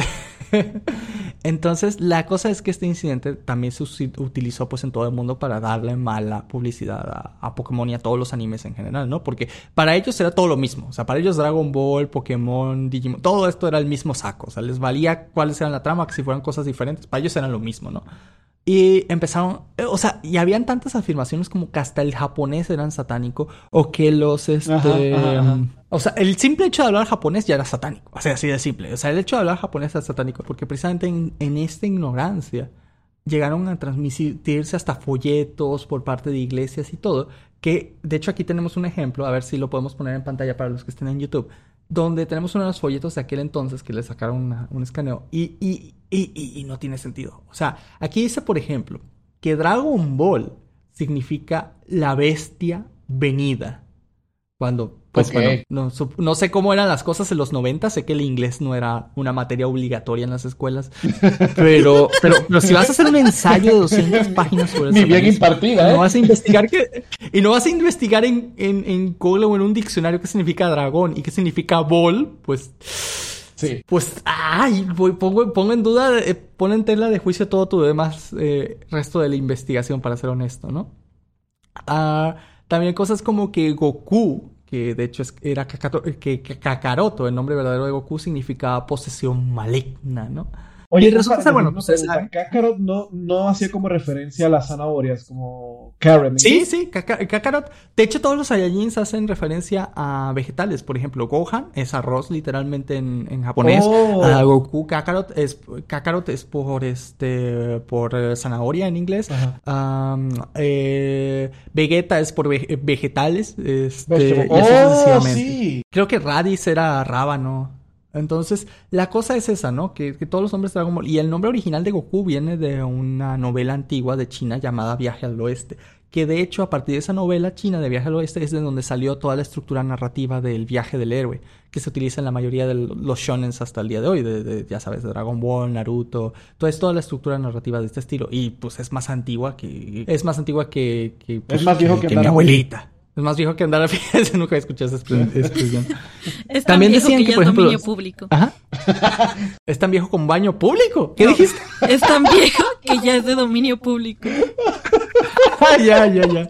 Entonces, la cosa es que este incidente también se utilizó pues en todo el mundo para darle mala publicidad a, a Pokémon y a todos los animes en general, ¿no? Porque para ellos era todo lo mismo. O sea, para ellos Dragon Ball, Pokémon, Digimon, todo esto era el mismo saco. O sea, les valía cuáles eran la trama, que si fueran cosas diferentes, para ellos eran lo mismo, ¿no? Y empezaron, eh, o sea, y habían tantas afirmaciones como que hasta el japonés eran satánico o que los, este, Ajá, ajá, ajá. o sea, el simple hecho de hablar japonés ya era satánico. O sea, así de simple. O sea, el hecho de hablar japonés era satánico porque precisamente en, en esta ignorancia llegaron a transmitirse hasta folletos por parte de iglesias y todo. Que de hecho aquí tenemos un ejemplo, a ver si lo podemos poner en pantalla para los que estén en YouTube, donde tenemos uno de los folletos de aquel entonces que le sacaron un escaneo y, y, y- y no tiene sentido. O sea, aquí dice, por ejemplo, que Dragon Ball significa la bestia venida. Cuando, pues bueno, no, no sé cómo eran las cosas en los 90, sé que el inglés no era una materia obligatoria en las escuelas, pero, pero, pero si vas a hacer un ensayo de 200 páginas sobre Ni bien impartida, no ¿eh? vas a investigar que, y no vas a investigar en, en, en Google o en un diccionario qué significa dragón y qué significa ball, pues Sí. pues, ay, voy- pongo, pongo en duda, eh, pon en tela de juicio todo tu demás eh, resto de la investigación, para ser honesto, ¿no? Ah, también cosas como que Goku, que de hecho era Kakaroto, el nombre verdadero de Goku, significaba posesión maligna, ¿no? Oye, Y resulta ser, bueno, saben. Kakarot no, no hacía como referencia a las zanahorias, como Karen. Sí, sí, Kaka- Kakarot. De hecho, todos los Saiyajins hacen referencia a vegetales. Por ejemplo, Gohan es arroz literalmente en, en japonés. Oh. Goku Kakarot es Kakarot es por este por eh, zanahoria en inglés. Eh, Vegeta es por ve- vegetales. Este, Vegetable. y así Oh, sí. Creo que Raditz era rábano. Entonces, la cosa es esa, ¿no? Que, que todos los nombres de Dragon Ball. Y el nombre original de Goku viene de una novela antigua de China llamada Viaje al Oeste. Que de hecho, a partir de esa novela china de Viaje al Oeste, es de donde salió toda la estructura narrativa del viaje del héroe. Que se utiliza en la mayoría de los shonens hasta el día de hoy. De, de, ya sabes, de Dragon Ball, Naruto. Toda es toda la estructura narrativa de este estilo. Y pues es más antigua que. Es más antigua que. que, pues, más viejo que mi abuelita. Es más viejo que andar a pie. Nunca he escuchado esa expre- expresión. Es tan También viejo decían que, que, ya por es ejemplo, los- público. Ajá. Es tan viejo como baño público. ¿Qué No, dijiste? Es tan viejo que ya es de dominio público. Ah, ya, ya, ya.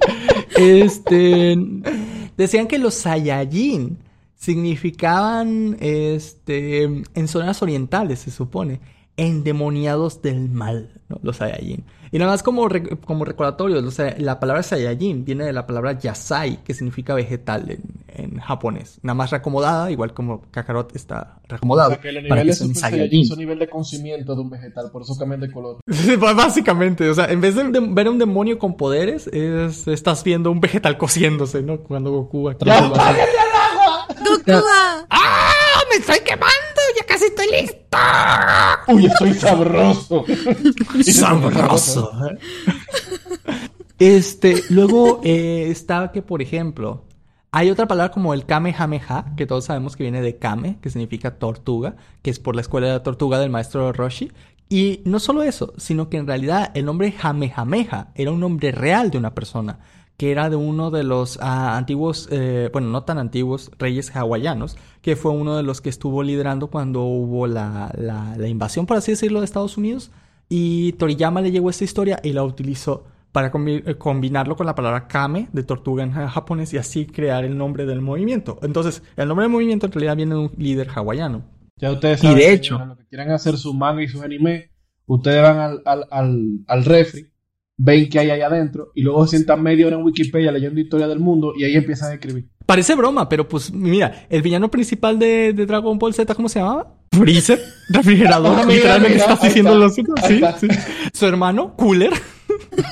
Este. Decían que los Saiyajin significaban, este, en zonas orientales, se supone, endemoniados del mal, ¿no? Los Saiyajin. Y nada más como, como recordatorio, o sea, la palabra Saiyajin viene de la palabra Yasai, que significa vegetal en, en japonés. Nada más reacomodada, igual como Kakarot está reacomodado. O sea, que el nivel de Super Saiyajin es un nivel de conocimiento de un vegetal, por eso cambian de color. Básicamente, o sea, en vez de ver un demonio con poderes, es, estás viendo un vegetal cociéndose, ¿no? Cuando Goku... ¡Ya, ¡Goku! ¡Ah! ¡Me estoy quemando! ¡Ya casi estoy listo! ¡Uy, estoy sabroso! sabroso. ¿eh? Este, luego eh, está que, por ejemplo, hay otra palabra como el Kamehameha, que todos sabemos que viene de Kame, que significa tortuga, que es por la escuela de la tortuga del maestro Roshi. Y no solo eso, sino que en realidad el nombre Jamejameja era un nombre real de una persona que era de uno de los ah, antiguos, eh, bueno, no tan antiguos reyes hawaianos, que fue uno de los que estuvo liderando cuando hubo la, la, invasión, por así decirlo, de Estados Unidos. Y Toriyama le llegó esta historia y la utilizó para eh, combinarlo con la palabra kame de tortuga en japonés y así crear el nombre del movimiento. Entonces, el nombre del movimiento en realidad viene de un líder hawaiano. Ya ustedes saben, y de hecho, lo que quieran hacer su manga y sus anime, ustedes van al, al, al, al refri ven qué hay ahí adentro y luego se sientan media hora en Wikipedia leyendo historia del mundo y ahí empiezan a escribir. Parece broma, pero pues mira, el villano principal de, Dragon Ball Z, ¿cómo se llamaba? Freezer, refrigerador, literalmente estás diciendo los sí, sí. Su hermano, Cooler.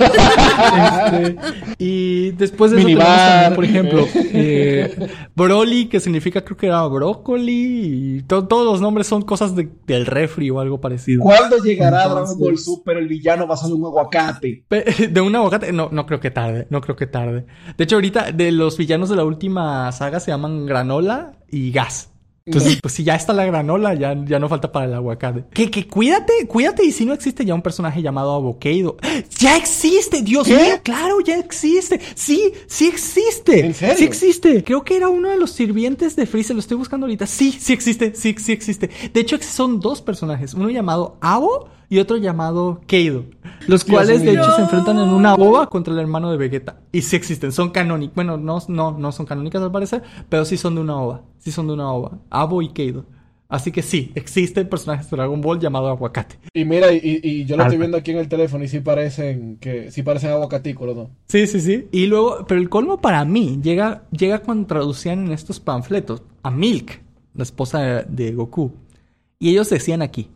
Este, y después de eso tenemos por ejemplo, eh, Broly, que significa creo que era brócoli, y todos los nombres son cosas del refri o algo parecido. ¿Cuándo llegará Dragon Ball Super el villano basado en un aguacate? De un aguacate, no, no creo que tarde, no creo que tarde. De hecho, ahorita de los villanos de la última saga se llaman Granola y Gas. Entonces, pues si ya está la granola, ya, ya no falta para el aguacate. Que, que cuídate, cuídate. Y si no existe ya un personaje llamado Avocado. ¡Ya existe! ¡Dios mío! ¡Claro, ya existe! ¡Sí, sí existe! ¿En serio? Sí existe. Creo que era uno de los sirvientes de Freezer. Lo estoy buscando ahorita. Sí, sí existe. Sí, sí existe. De hecho, son dos personajes. Uno llamado Avo y otro llamado Keido. Los cuales, de hecho, se enfrentan en una boba contra el hermano de Vegeta. Y sí existen, son canónicos. Bueno, no, no, no son canónicas al parecer, pero sí son de una ova. Sí son de una ova. Abo y Keido. Así que sí, existen personajes de Dragon Ball llamado Aguacate. Y mira, y, yo lo estoy viendo aquí en el teléfono y sí parecen que sí parecen aguacatícolos, ¿no? Sí, sí, sí. Y luego, pero el colmo para mí llega, llega cuando traducían en estos panfletos a Milk, la esposa de, de Goku. Y ellos decían aquí,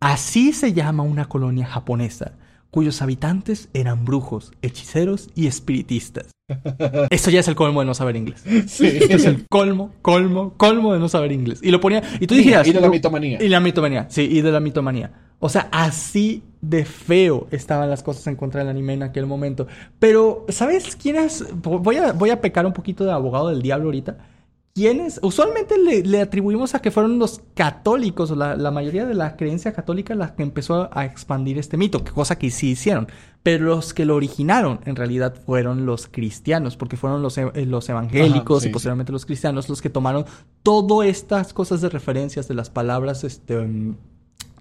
Así se llama una colonia japonesa, cuyos habitantes eran brujos, hechiceros y espiritistas. Eso ya es el colmo de no saber inglés. Sí. es el colmo, colmo, colmo de no saber inglés. Y lo ponía. Y tú dijeras. Y de la mitomanía. Y la mitomanía, sí, y de la mitomanía. O sea, así de feo estaban las cosas en contra del anime en aquel momento. Pero, ¿sabes quién es? Voy a, voy a pecar un poquito de abogado del diablo ahorita. ¿Quiénes? Usualmente le, atribuimos a que fueron los católicos, o la, mayoría de la creencia católica, las que empezó a expandir este mito, cosa que sí hicieron. Pero los que lo originaron, en realidad, fueron los cristianos, porque fueron los, e, los evangélicos y posteriormente los cristianos los que tomaron todas estas cosas de referencias de las palabras este,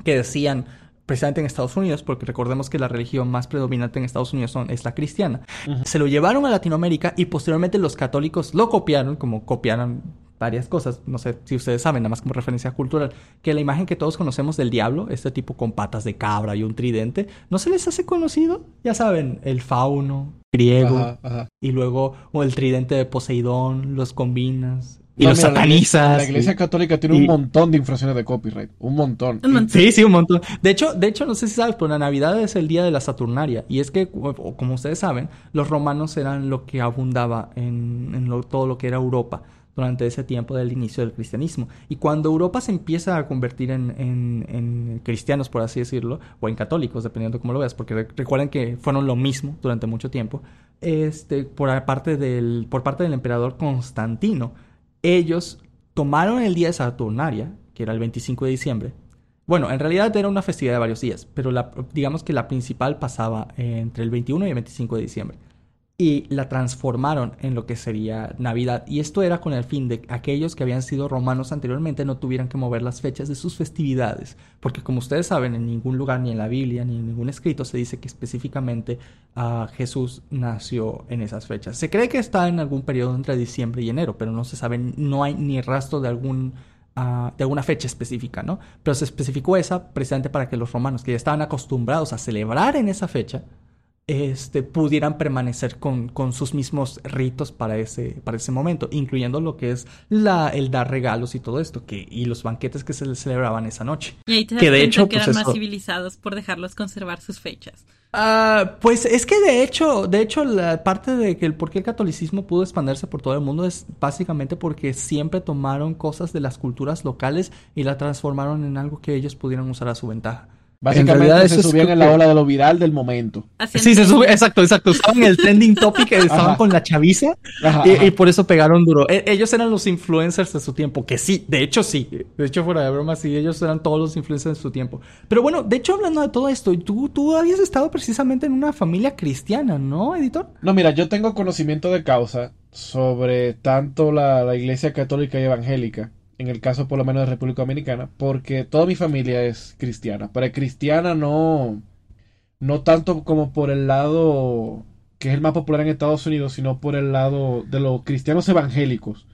que decían precisamente en Estados Unidos, porque recordemos que la religión más predominante en Estados Unidos son, es la cristiana. Se lo llevaron a Latinoamérica y posteriormente los católicos lo copiaron, como copiaron varias cosas, no sé si ustedes saben, nada más como referencia cultural, que la imagen que todos conocemos del diablo, este tipo con patas de cabra y un tridente, ¿no se les hace conocido? Ya saben, el fauno griego y luego o el tridente de Poseidón, los combinas, y los satanizas. La iglesia, católica tiene un montón de infracciones de copyright. Un montón. Sí, sí, un montón. De hecho, de hecho, no sé si sabes, pero la Navidad es el día de la Saturnaria. Y es que, como ustedes saben, los romanos eran lo que abundaba en, todo lo que era Europa durante ese tiempo del inicio del cristianismo. Y cuando Europa se empieza a convertir en, en, cristianos, por así decirlo, o en católicos, dependiendo de cómo lo veas, porque recuerden que fueron lo mismo durante mucho tiempo, este, por, parte del, por parte del emperador Constantino, ellos tomaron el día de Saturnaria, que era el 25 de diciembre. Bueno, en realidad era una festividad de varios días, pero digamos que la principal pasaba entre el 21 y el 25 de diciembre y la transformaron en lo que sería Navidad. Y esto era con el fin de que aquellos que habían sido romanos anteriormente no tuvieran que mover las fechas de sus festividades. Porque como ustedes saben, en ningún lugar, ni en la Biblia, ni en ningún escrito, se dice que específicamente ah, Jesús nació en esas fechas. Se cree que está en algún periodo entre diciembre y enero, pero no se sabe, no hay ni rastro de algún... Ah, de alguna fecha específica, ¿no? Pero se especificó esa precisamente para que los romanos, que ya estaban acostumbrados a celebrar en esa fecha, este, pudieran permanecer con, con, sus mismos ritos para ese, para ese momento, incluyendo lo que es la, el dar regalos y todo esto, que, y los banquetes que se celebraban esa noche. Y ahí te das que de hecho que eran pues, más civilizados por dejarlos conservar sus fechas. Uh, pues es que de hecho, de hecho, la parte de que el por qué el catolicismo pudo expandirse por todo el mundo es básicamente porque siempre tomaron cosas de las culturas locales y la transformaron en algo que ellos pudieran usar a su ventaja. Básicamente se subían en la ola de lo viral del momento. sí, se sube, exacto, exacto. Estaban en el trending topic, estaban con la chaviza y, por eso pegaron duro. E, ellos eran los influencers de su tiempo, que sí, de hecho sí. De hecho, fuera de broma, sí, ellos eran todos los influencers de su tiempo. Pero bueno, de hecho, hablando de todo esto, tú, tú habías estado precisamente en una familia cristiana, ¿no, editor? No, mira, yo tengo conocimiento de causa sobre tanto la, la iglesia católica y evangélica en el caso por lo menos de República Dominicana, porque toda mi familia es cristiana, pero cristiana no, no tanto como por el lado que es el más popular en Estados Unidos, sino por el lado de los cristianos evangélicos.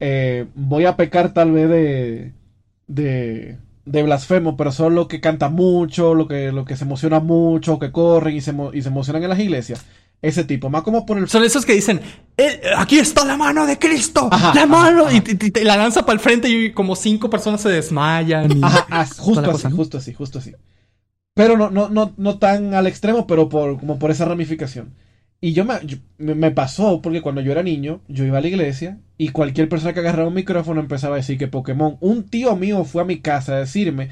Eh, voy a pecar tal vez de, de, blasfemo, pero son los que cantan mucho, lo que, lo que se emociona mucho, que corren y se, y se emocionan en las iglesias. Ese tipo, más como por el... Son esos que dicen, eh, aquí está la mano de Cristo, la mano, y, la lanza para el frente y como cinco personas se desmayan. ajá, justo así, justo así, justo así. Pero no, no, no, no tan al extremo, pero por, como por esa ramificación. Y yo me, me pasó porque cuando yo era niño, yo iba a la iglesia y cualquier persona que agarraba un micrófono empezaba a decir que Pokémon. Un tío mío fue a mi casa a decirme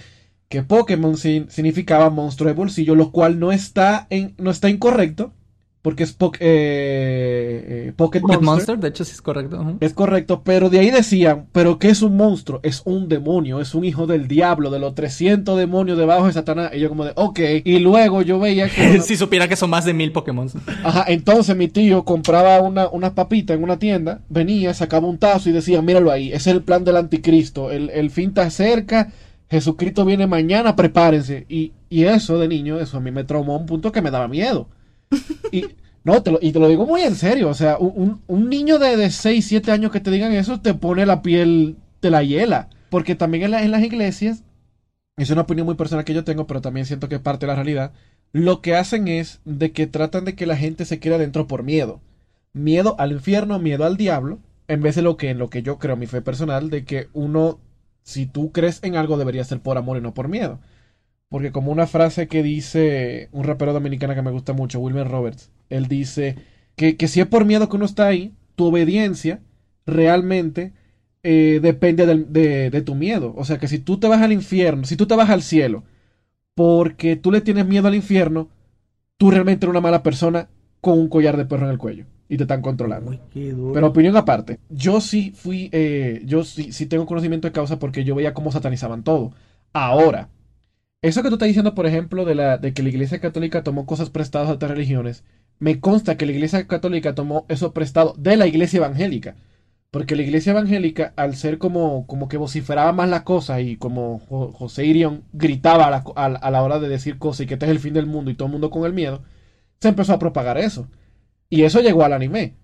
que Pokémon significaba monstruo de bolsillo, lo cual no está, en, no está incorrecto porque es po eh, eh, Pocket, Monster. De hecho, sí es correcto. Es correcto, pero de ahí decían, ¿pero qué es un monstruo? Es un demonio, es un hijo del diablo, de los 300 demonios debajo de Satanás. Y yo como de, ok. Y luego yo veía que... si supiera que son más de mil Pokémon. Ajá, entonces mi tío compraba una, unas papitas en una tienda, venía, sacaba un tazo y decía, míralo ahí, ese es el plan del anticristo, el, el fin está cerca, Jesucristo viene mañana, prepárense. Y, y eso de niño, eso a mí me traumó a un punto que me daba miedo. Y, no, te lo, y te lo digo muy en serio. O sea, un, niño de, de 6, 7 años que te digan eso te pone la piel, de la hiela. Porque también en, en las iglesias, es una opinión muy personal que yo tengo, pero también siento que es parte de la realidad. Lo que hacen es de que tratan de que la gente se quede adentro por miedo. Miedo al infierno, miedo al diablo, en vez de lo que en lo que yo creo, mi fe personal, de que uno, si tú crees en algo, debería ser por amor y no por miedo. Porque como una frase que dice un rapero dominicano que me gusta mucho, Wilmer Roberts, él dice que, si es por miedo que uno está ahí, tu obediencia realmente eh, depende de, de, tu miedo. O sea que si tú te vas al infierno, si tú te vas al cielo, porque tú le tienes miedo al infierno, tú realmente eres una mala persona con un collar de perro en el cuello y te están controlando. Pero opinión aparte, yo sí fui, eh, yo sí, sí tengo conocimiento de causa porque yo veía cómo satanizaban todo. Ahora, eso que tú estás diciendo, por ejemplo, de, la, de que la Iglesia Católica tomó cosas prestadas de otras religiones, me consta que la Iglesia Católica tomó eso prestado de la Iglesia Evangélica. Porque la Iglesia Evangélica, al ser como, como que vociferaba más la cosa y como José Irión gritaba a la, hora de decir cosas y que este es el fin del mundo y todo el mundo con el miedo, se empezó a propagar eso. Y eso llegó al anime.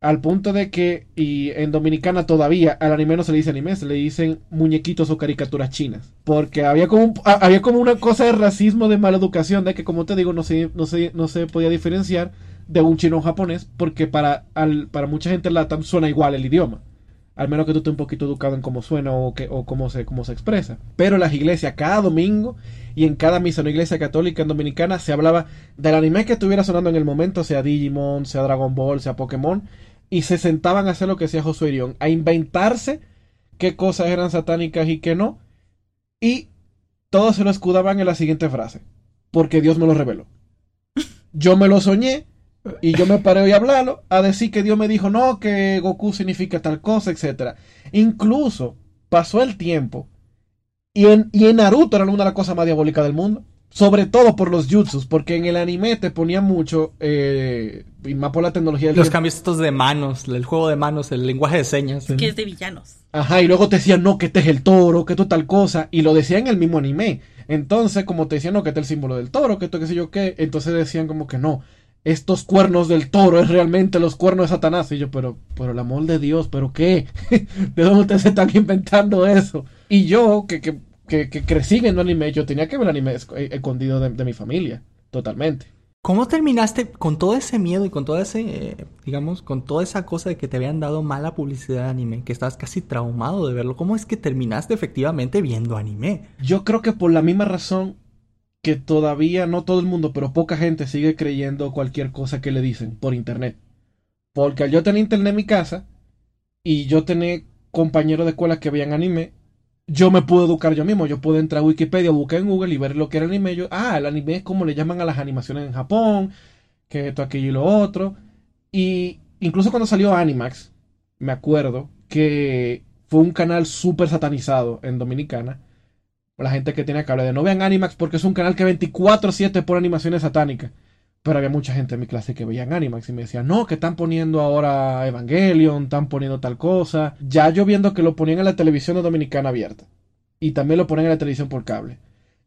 Al punto de que, y en Dominicana todavía, al anime no se le dice anime, se le dicen muñequitos o caricaturas chinas. Porque había como, había como una cosa de racismo, de mala educación, de que como te digo, no se, no se, no se podía diferenciar de un chino o un japonés, porque para, al, para mucha gente LATAM suena igual el idioma. Al menos que tú estés un poquito educado en cómo suena o, que, o cómo, se, cómo se expresa. Pero las iglesias, cada domingo y en cada misa, una iglesia católica en Dominicana, se hablaba del anime que estuviera sonando en el momento, sea Digimon, sea Dragon Ball, sea Pokémon y se sentaban a hacer lo que decía Josué Irión, a inventarse qué cosas eran satánicas y qué no, y todos se lo escudaban en la siguiente frase, porque Dios me lo reveló. Yo me lo soñé y yo me paré hoy a hablarlo, a decir que Dios me dijo, no, que Goku significa tal cosa, etc. Incluso pasó el tiempo y en, y en Naruto era una de las cosas más diabólicas del mundo. Sobre todo por los jutsus, porque en el anime te ponía mucho, eh, y más por la tecnología. Los cambios estos de manos, el juego de manos, el lenguaje de señas. Que es de villanos. Ajá, y luego te decían, no, que este es el toro, que esto tal cosa, y lo decían en el mismo anime. Entonces, como te decían, no, que este es el símbolo del toro, que esto qué sé yo qué, entonces decían como que no, estos cuernos del toro es realmente los cuernos de Satanás. Y yo, pero, pero el amor de Dios, ¿pero qué? ¿De dónde ustedes están inventando eso? Y yo, que, que que, crecí viendo anime, yo tenía que ver anime eh, escondido de, mi familia, totalmente. ¿Cómo terminaste con todo ese miedo y con todo ese, eh, digamos, con toda esa cosa de que te habían dado mala publicidad de anime, que estabas casi traumado de verlo? ¿Cómo es que terminaste efectivamente viendo anime? Yo creo que por la misma razón que todavía no todo el mundo, pero poca gente sigue creyendo cualquier cosa que le dicen por internet. Porque al yo tener internet en mi casa y yo tener compañeros de escuela que veían anime, yo me pude educar yo mismo. Yo pude entrar a Wikipedia, buscar en Google y ver lo que era el anime. Yo, ah, el anime es como le llaman a las animaciones en Japón, que esto, aquello y lo otro. Y incluso cuando salió Animax, me acuerdo que fue un canal súper satanizado en Dominicana. La gente que tiene cable de no vean Animax porque es un canal que 24-7 por animaciones satánicas. Pero había mucha gente en mi clase que veían Animax y me decían, no, que están poniendo ahora Evangelion, están poniendo tal cosa. Ya yo viendo que lo ponían en la televisión dominicana abierta. Y también lo ponen en la televisión por cable.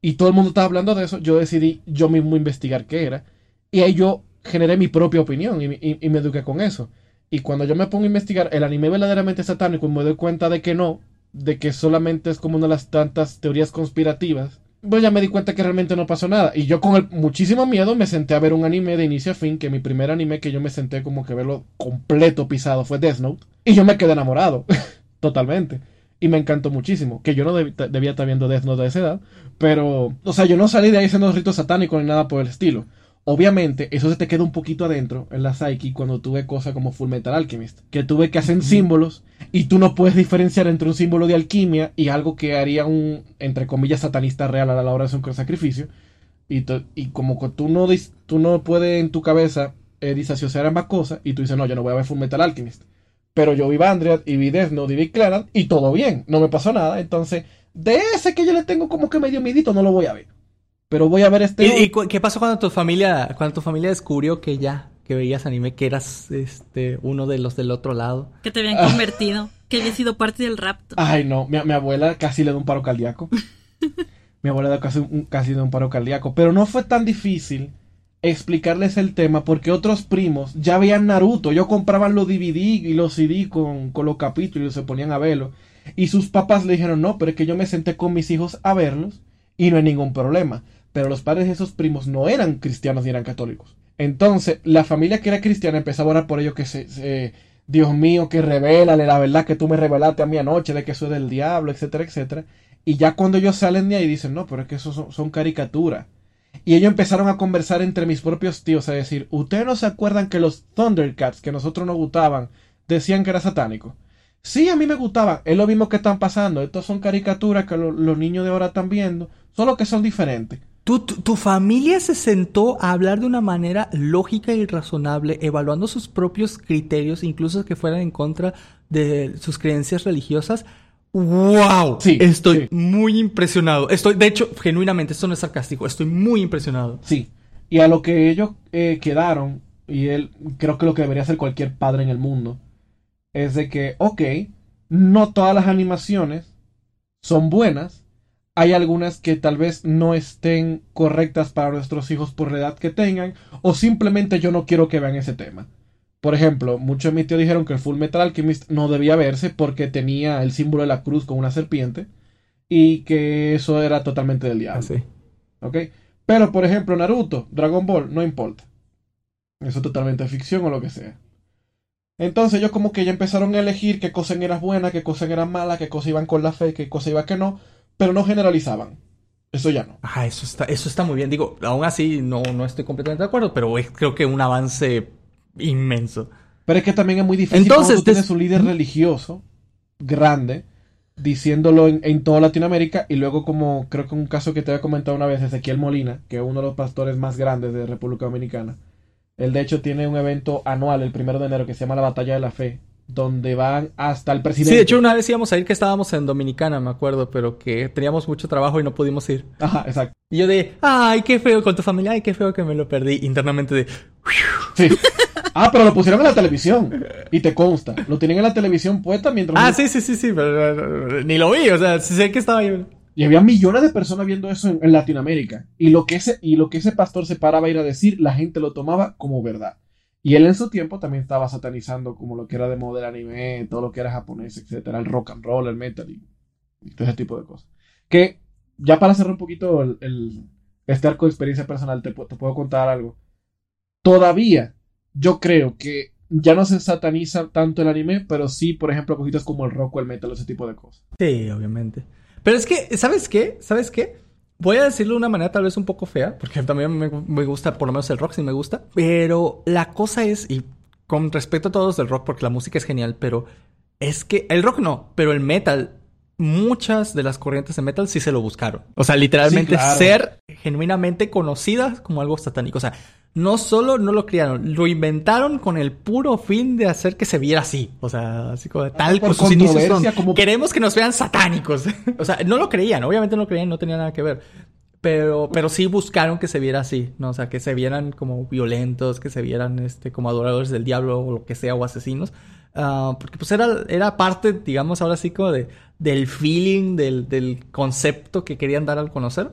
Y todo el mundo estaba hablando de eso, yo decidí yo mismo investigar qué era. Y ahí yo generé mi propia opinión y, y- y me eduqué con eso. Y cuando yo me pongo a investigar el anime verdaderamente satánico y me doy cuenta de que no, de que solamente es como una de las tantas teorías conspirativas, pues ya me di cuenta que realmente no pasó nada. Y yo con el muchísimo miedo me senté a ver un anime de inicio a fin, que mi primer anime que yo me senté como que verlo completo pisado fue Death Note. Y yo me quedé enamorado, totalmente. Y me encantó muchísimo, que yo no deb- debía estar viendo Death Note a esa edad, pero, o sea, yo no salí de ahí haciendo ritos satánicos ni nada por el estilo. Obviamente, eso se te queda un poquito adentro en la psyche cuando tú ves cosas como Full Metal Alchemist, que tú ves que hacen símbolos y tú no puedes diferenciar entre un símbolo de alquimia y algo que haría un, entre comillas, satanista real a la hora de hacer un sacrificio. Y, y como que tú no, tú no puedes en tu cabeza eh, disasociar ambas cosas y tú dices, no, yo no voy a ver Full Metal Alchemist. Pero yo vi Bandriad y vi Death Note y vi y todo bien, no me pasó nada. Entonces, de ese que yo le tengo como que medio midito, no lo voy a ver. Pero voy a ver este. ¿Y, y cu- qué pasó cuando tu familia, cuando tu familia descubrió que ya, que veías anime, que eras este uno de los del otro lado? Que te habían Ah. convertido. Que había sido parte del rapto. Ay, no, mi, mi abuela casi le da un paro cardíaco. mi abuela da casi, un, casi da un paro cardíaco. Pero no fue tan difícil explicarles el tema porque otros primos ya veían Naruto. Ellos compraban los DVD y los CD con, con los capítulos y se ponían a verlo. Y sus papás le dijeron, no, pero es que yo me senté con mis hijos a verlos y no hay ningún problema. Pero los padres de esos primos no eran cristianos ni eran católicos. Entonces, la familia que era cristiana empezaba a orar por ellos que se, Dios mío, que revélale la verdad que tú me revelaste a mí anoche de que es del diablo, etcétera, etcétera. Y ya cuando ellos salen de ahí dicen, no, pero es que eso son, caricaturas. Y ellos empezaron a conversar entre mis propios tíos, a decir, ¿ustedes no se acuerdan que los Thundercats, que nosotros nos gustaban, decían que era satánico? Sí, a mí me gustaban, es lo mismo que están pasando, estos son caricaturas que lo- los niños de ahora están viendo, solo que son diferentes. ¿Tu, tu, tu familia se sentó a hablar de una manera lógica y razonable, evaluando sus propios criterios, incluso que fueran en contra de sus creencias religiosas. ¡Wow! Sí, estoy sí. muy impresionado. Estoy, de hecho, genuinamente, esto no es sarcástico, estoy muy impresionado. Sí. Y a lo que ellos eh, quedaron, y él creo que lo que debería hacer cualquier padre en el mundo, es de que, ok, no todas las animaciones son buenas. Hay algunas que tal vez no estén correctas para nuestros hijos por la edad que tengan, o simplemente yo no quiero que vean ese tema. Por ejemplo, muchos de mis tíos dijeron que el Full Metal Alchemist no debía verse porque tenía el símbolo de la cruz con una serpiente y que eso era totalmente del diablo. Así. ¿Ok? Pero, por ejemplo, Naruto, Dragon Ball, no importa. Eso es totalmente ficción o lo que sea. Entonces ellos como que ya empezaron a elegir qué cosas eran buenas, qué cosas eran malas, qué cosas iban con la fe, qué cosas iban que no, pero no generalizaban. Eso ya no. Ah, eso está, eso está muy bien. Digo, aún así no, no estoy completamente de acuerdo, pero es creo que un avance inmenso. Pero es que también es muy difícil Entonces, cuando tú tienes un líder religioso grande diciéndolo en, en toda Latinoamérica y luego como creo que un caso que te había comentado una vez Ezequiel Molina, que es uno de los pastores más grandes de República Dominicana. Él de hecho tiene un evento anual el primero de enero que se llama la Batalla de la Fe, donde van hasta el presidente. Sí, de hecho una vez íbamos a ir que estábamos en Dominicana, me acuerdo, pero que teníamos mucho trabajo y no pudimos ir. Ajá, exacto. Y yo de, ay, qué feo con tu familia, ay, qué feo que me lo perdí. Internamente de, Sí. Ah, pero lo pusieron en la televisión. Y te consta. Lo tienen en la televisión puesta mientras. ah, sí, sí, sí, sí, pero ni lo vi, o sea, sé que estaba ahí. Y había millones de personas viendo eso en, en Latinoamérica. Y lo, que ese, y lo que ese pastor se paraba a ir a decir, la gente lo tomaba como verdad. Y él en su tiempo también estaba satanizando como lo que era de moda el anime, todo lo que era japonés, etcétera, el rock and roll, el metal y, todo ese tipo de cosas. Que ya para cerrar un poquito el, el- este arco de experiencia personal, te, te puedo contar algo. Todavía, yo creo que ya no se sataniza tanto el anime, pero sí, por ejemplo, cositas como el rock o el metal, ese tipo de cosas. Sí, obviamente. Pero es que, ¿sabes qué? ¿Sabes qué? Voy a decirlo de una manera tal vez un poco fea, porque también me, me gusta, por lo menos el rock sí me gusta. Pero la cosa es, y con respecto a todos del rock, porque la música es genial, pero es que el rock no, pero el metal muchas de las corrientes de metal sí se lo buscaron. O sea, literalmente Sí, claro. ser genuinamente conocidas como algo satánico. O sea, no solo no lo crearon, lo inventaron con el puro fin de hacer que se viera así. O sea, así como tal, por con sus inicios son, como- queremos que nos vean satánicos. o sea, no lo creían, obviamente no lo creían, no tenía nada que ver. Pero, pero sí buscaron que se viera así, ¿no? O sea, que se vieran como violentos, que se vieran este, como adoradores del diablo o lo que sea, o asesinos. Ah, porque pues era, era parte, digamos, ahora sí como de, del feeling, del, del concepto que querían dar al conocer.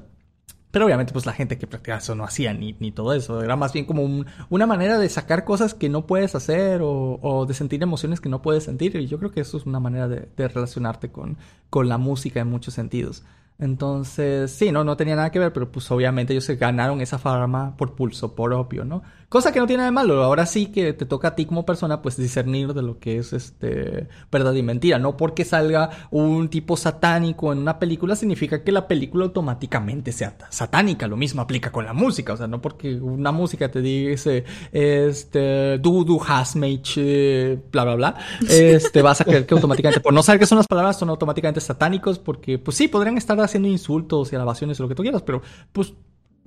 Pero obviamente pues la gente que practicaba eso no hacía ni, ni todo eso. Era más bien como un- una manera de sacar cosas que no puedes hacer o, de sentir emociones que no puedes sentir. Y yo creo que eso es una manera de, de relacionarte con, con la música en muchos sentidos. Entonces, sí, no, no tenía nada que ver, pero pues obviamente ellos se ganaron esa fama por pulso propio, ¿no? Cosa que no tiene nada de malo. Ahora sí que te toca a ti como persona, pues discernir de lo que es este verdad y mentira. No porque salga un tipo satánico en una película significa que la película automáticamente sea satánica. Lo mismo aplica con la música. O sea, no porque una música te dice este du du has made eh, bla bla bla. Este vas a creer que automáticamente, por no saber qué son las palabras, son automáticamente satánicos. Porque, pues sí, podrían estar haciendo insultos y alabaciones o lo que tú quieras, pero pues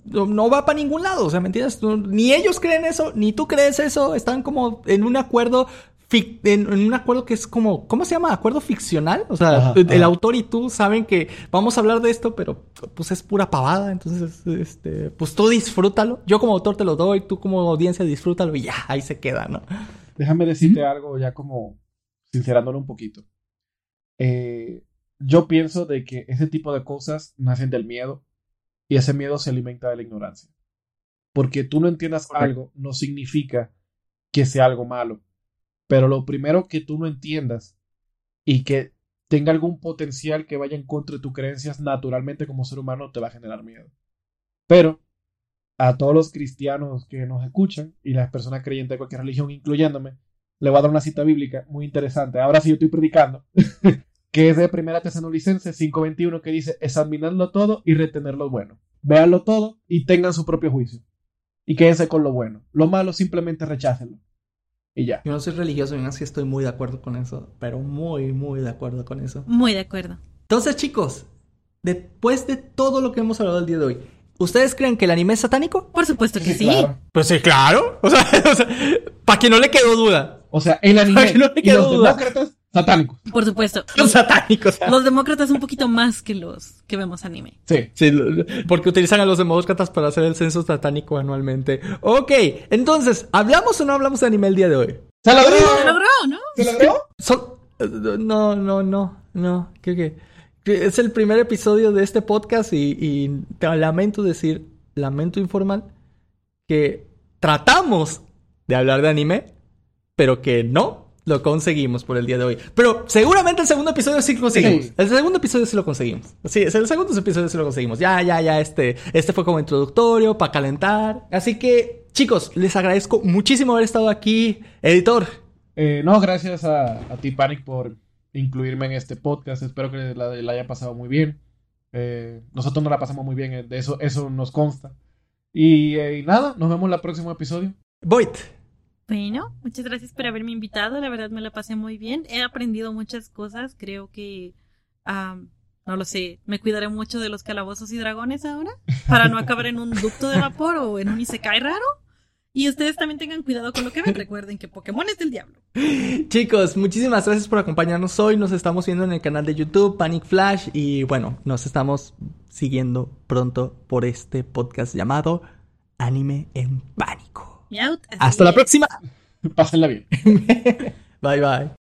no, va para ningún lado, o sea, ¿me entiendes? Ni ellos creen eso, ni tú crees eso, están como en un acuerdo, fic- en, en un acuerdo que es como, ¿cómo se llama? ¿Acuerdo ficcional? O sea, Ajá, el ajá. autor y tú saben que vamos a hablar de esto, pero pues es pura pavada, entonces, este, pues tú disfrútalo, yo como autor te lo doy, tú como audiencia disfrútalo y ya, ahí se queda, ¿no? Déjame decirte algo ya como sincerándolo un poquito. Eh, yo pienso de que ese tipo de cosas nacen del miedo y ese miedo se alimenta de la ignorancia. Porque tú no entiendas Correcto. algo no significa que sea algo malo. Pero lo primero que tú no entiendas y que tenga algún potencial que vaya en contra de tus creencias naturalmente como ser humano te va a generar miedo. Pero a todos los cristianos que nos escuchan y las personas creyentes de cualquier religión, incluyéndome, le voy a dar una cita bíblica muy interesante. Ahora sí yo estoy predicando, que es de Primera Tesalonicenses 5:21 que dice, examinadlo todo y retener lo bueno. Véanlo todo y tengan su propio juicio. Y quédense con lo bueno. Lo malo simplemente rechácenlo. Y ya. Yo no soy religioso, y así estoy muy de acuerdo con eso, pero muy, muy de acuerdo con eso. Muy de acuerdo. Entonces, chicos, después de todo lo que hemos hablado el día de hoy, ¿ustedes creen que el anime es satánico? Por supuesto que sí. claro. Pues sí, claro. O sea, para que no le quedó duda. O sea, el anime Ay, no me y queda los duda. demócratas, satánicos. Por supuesto. Son satánicos. Los demócratas un poquito más que los que vemos anime. Sí. Sí, porque utilizan a los demócratas para hacer el censo satánico anualmente. Ok, entonces, ¿hablamos o no hablamos de anime el día de hoy? ¡Se logró! Se logró, ¿no? ¿Se logró? No, no, no, no. ¿Qué, qué? Que Es el primer episodio de este podcast y, y te lamento decir, lamento informal, que tratamos de hablar de anime, pero que no lo conseguimos por el día de hoy. Pero seguramente el segundo episodio sí lo conseguimos. Sí. El segundo episodio sí lo conseguimos. Sí, el segundo episodio sí lo conseguimos. Ya, ya, ya, este, este fue como introductorio, para calentar. Así que, chicos, les agradezco muchísimo haber estado aquí. Editor, Eh, no, gracias a, a ti, Panic, por incluirme en este podcast. Espero que la, la haya pasado muy bien. Eh, nosotros nos la pasamos muy bien, eh, de eso, eso nos consta. Y, eh, y nada, nos vemos en el próximo episodio. Void. Bueno, muchas gracias por haberme invitado. La verdad me la pasé muy bien. He aprendido muchas cosas. Creo que, no lo sé, me cuidaré mucho de los calabozos y dragones ahora para no acabar en un ducto de vapor o en un isekai raro. Y ustedes también tengan cuidado con lo que ven. Recuerden que Pokémon es del diablo. Chicos, muchísimas gracias por acompañarnos hoy. Nos estamos viendo en el canal de YouTube Panic Flash y bueno, nos estamos siguiendo pronto por este podcast llamado Anime en Pánico. Miaut, así Hasta la próxima. Pásenla bien. Bye bye.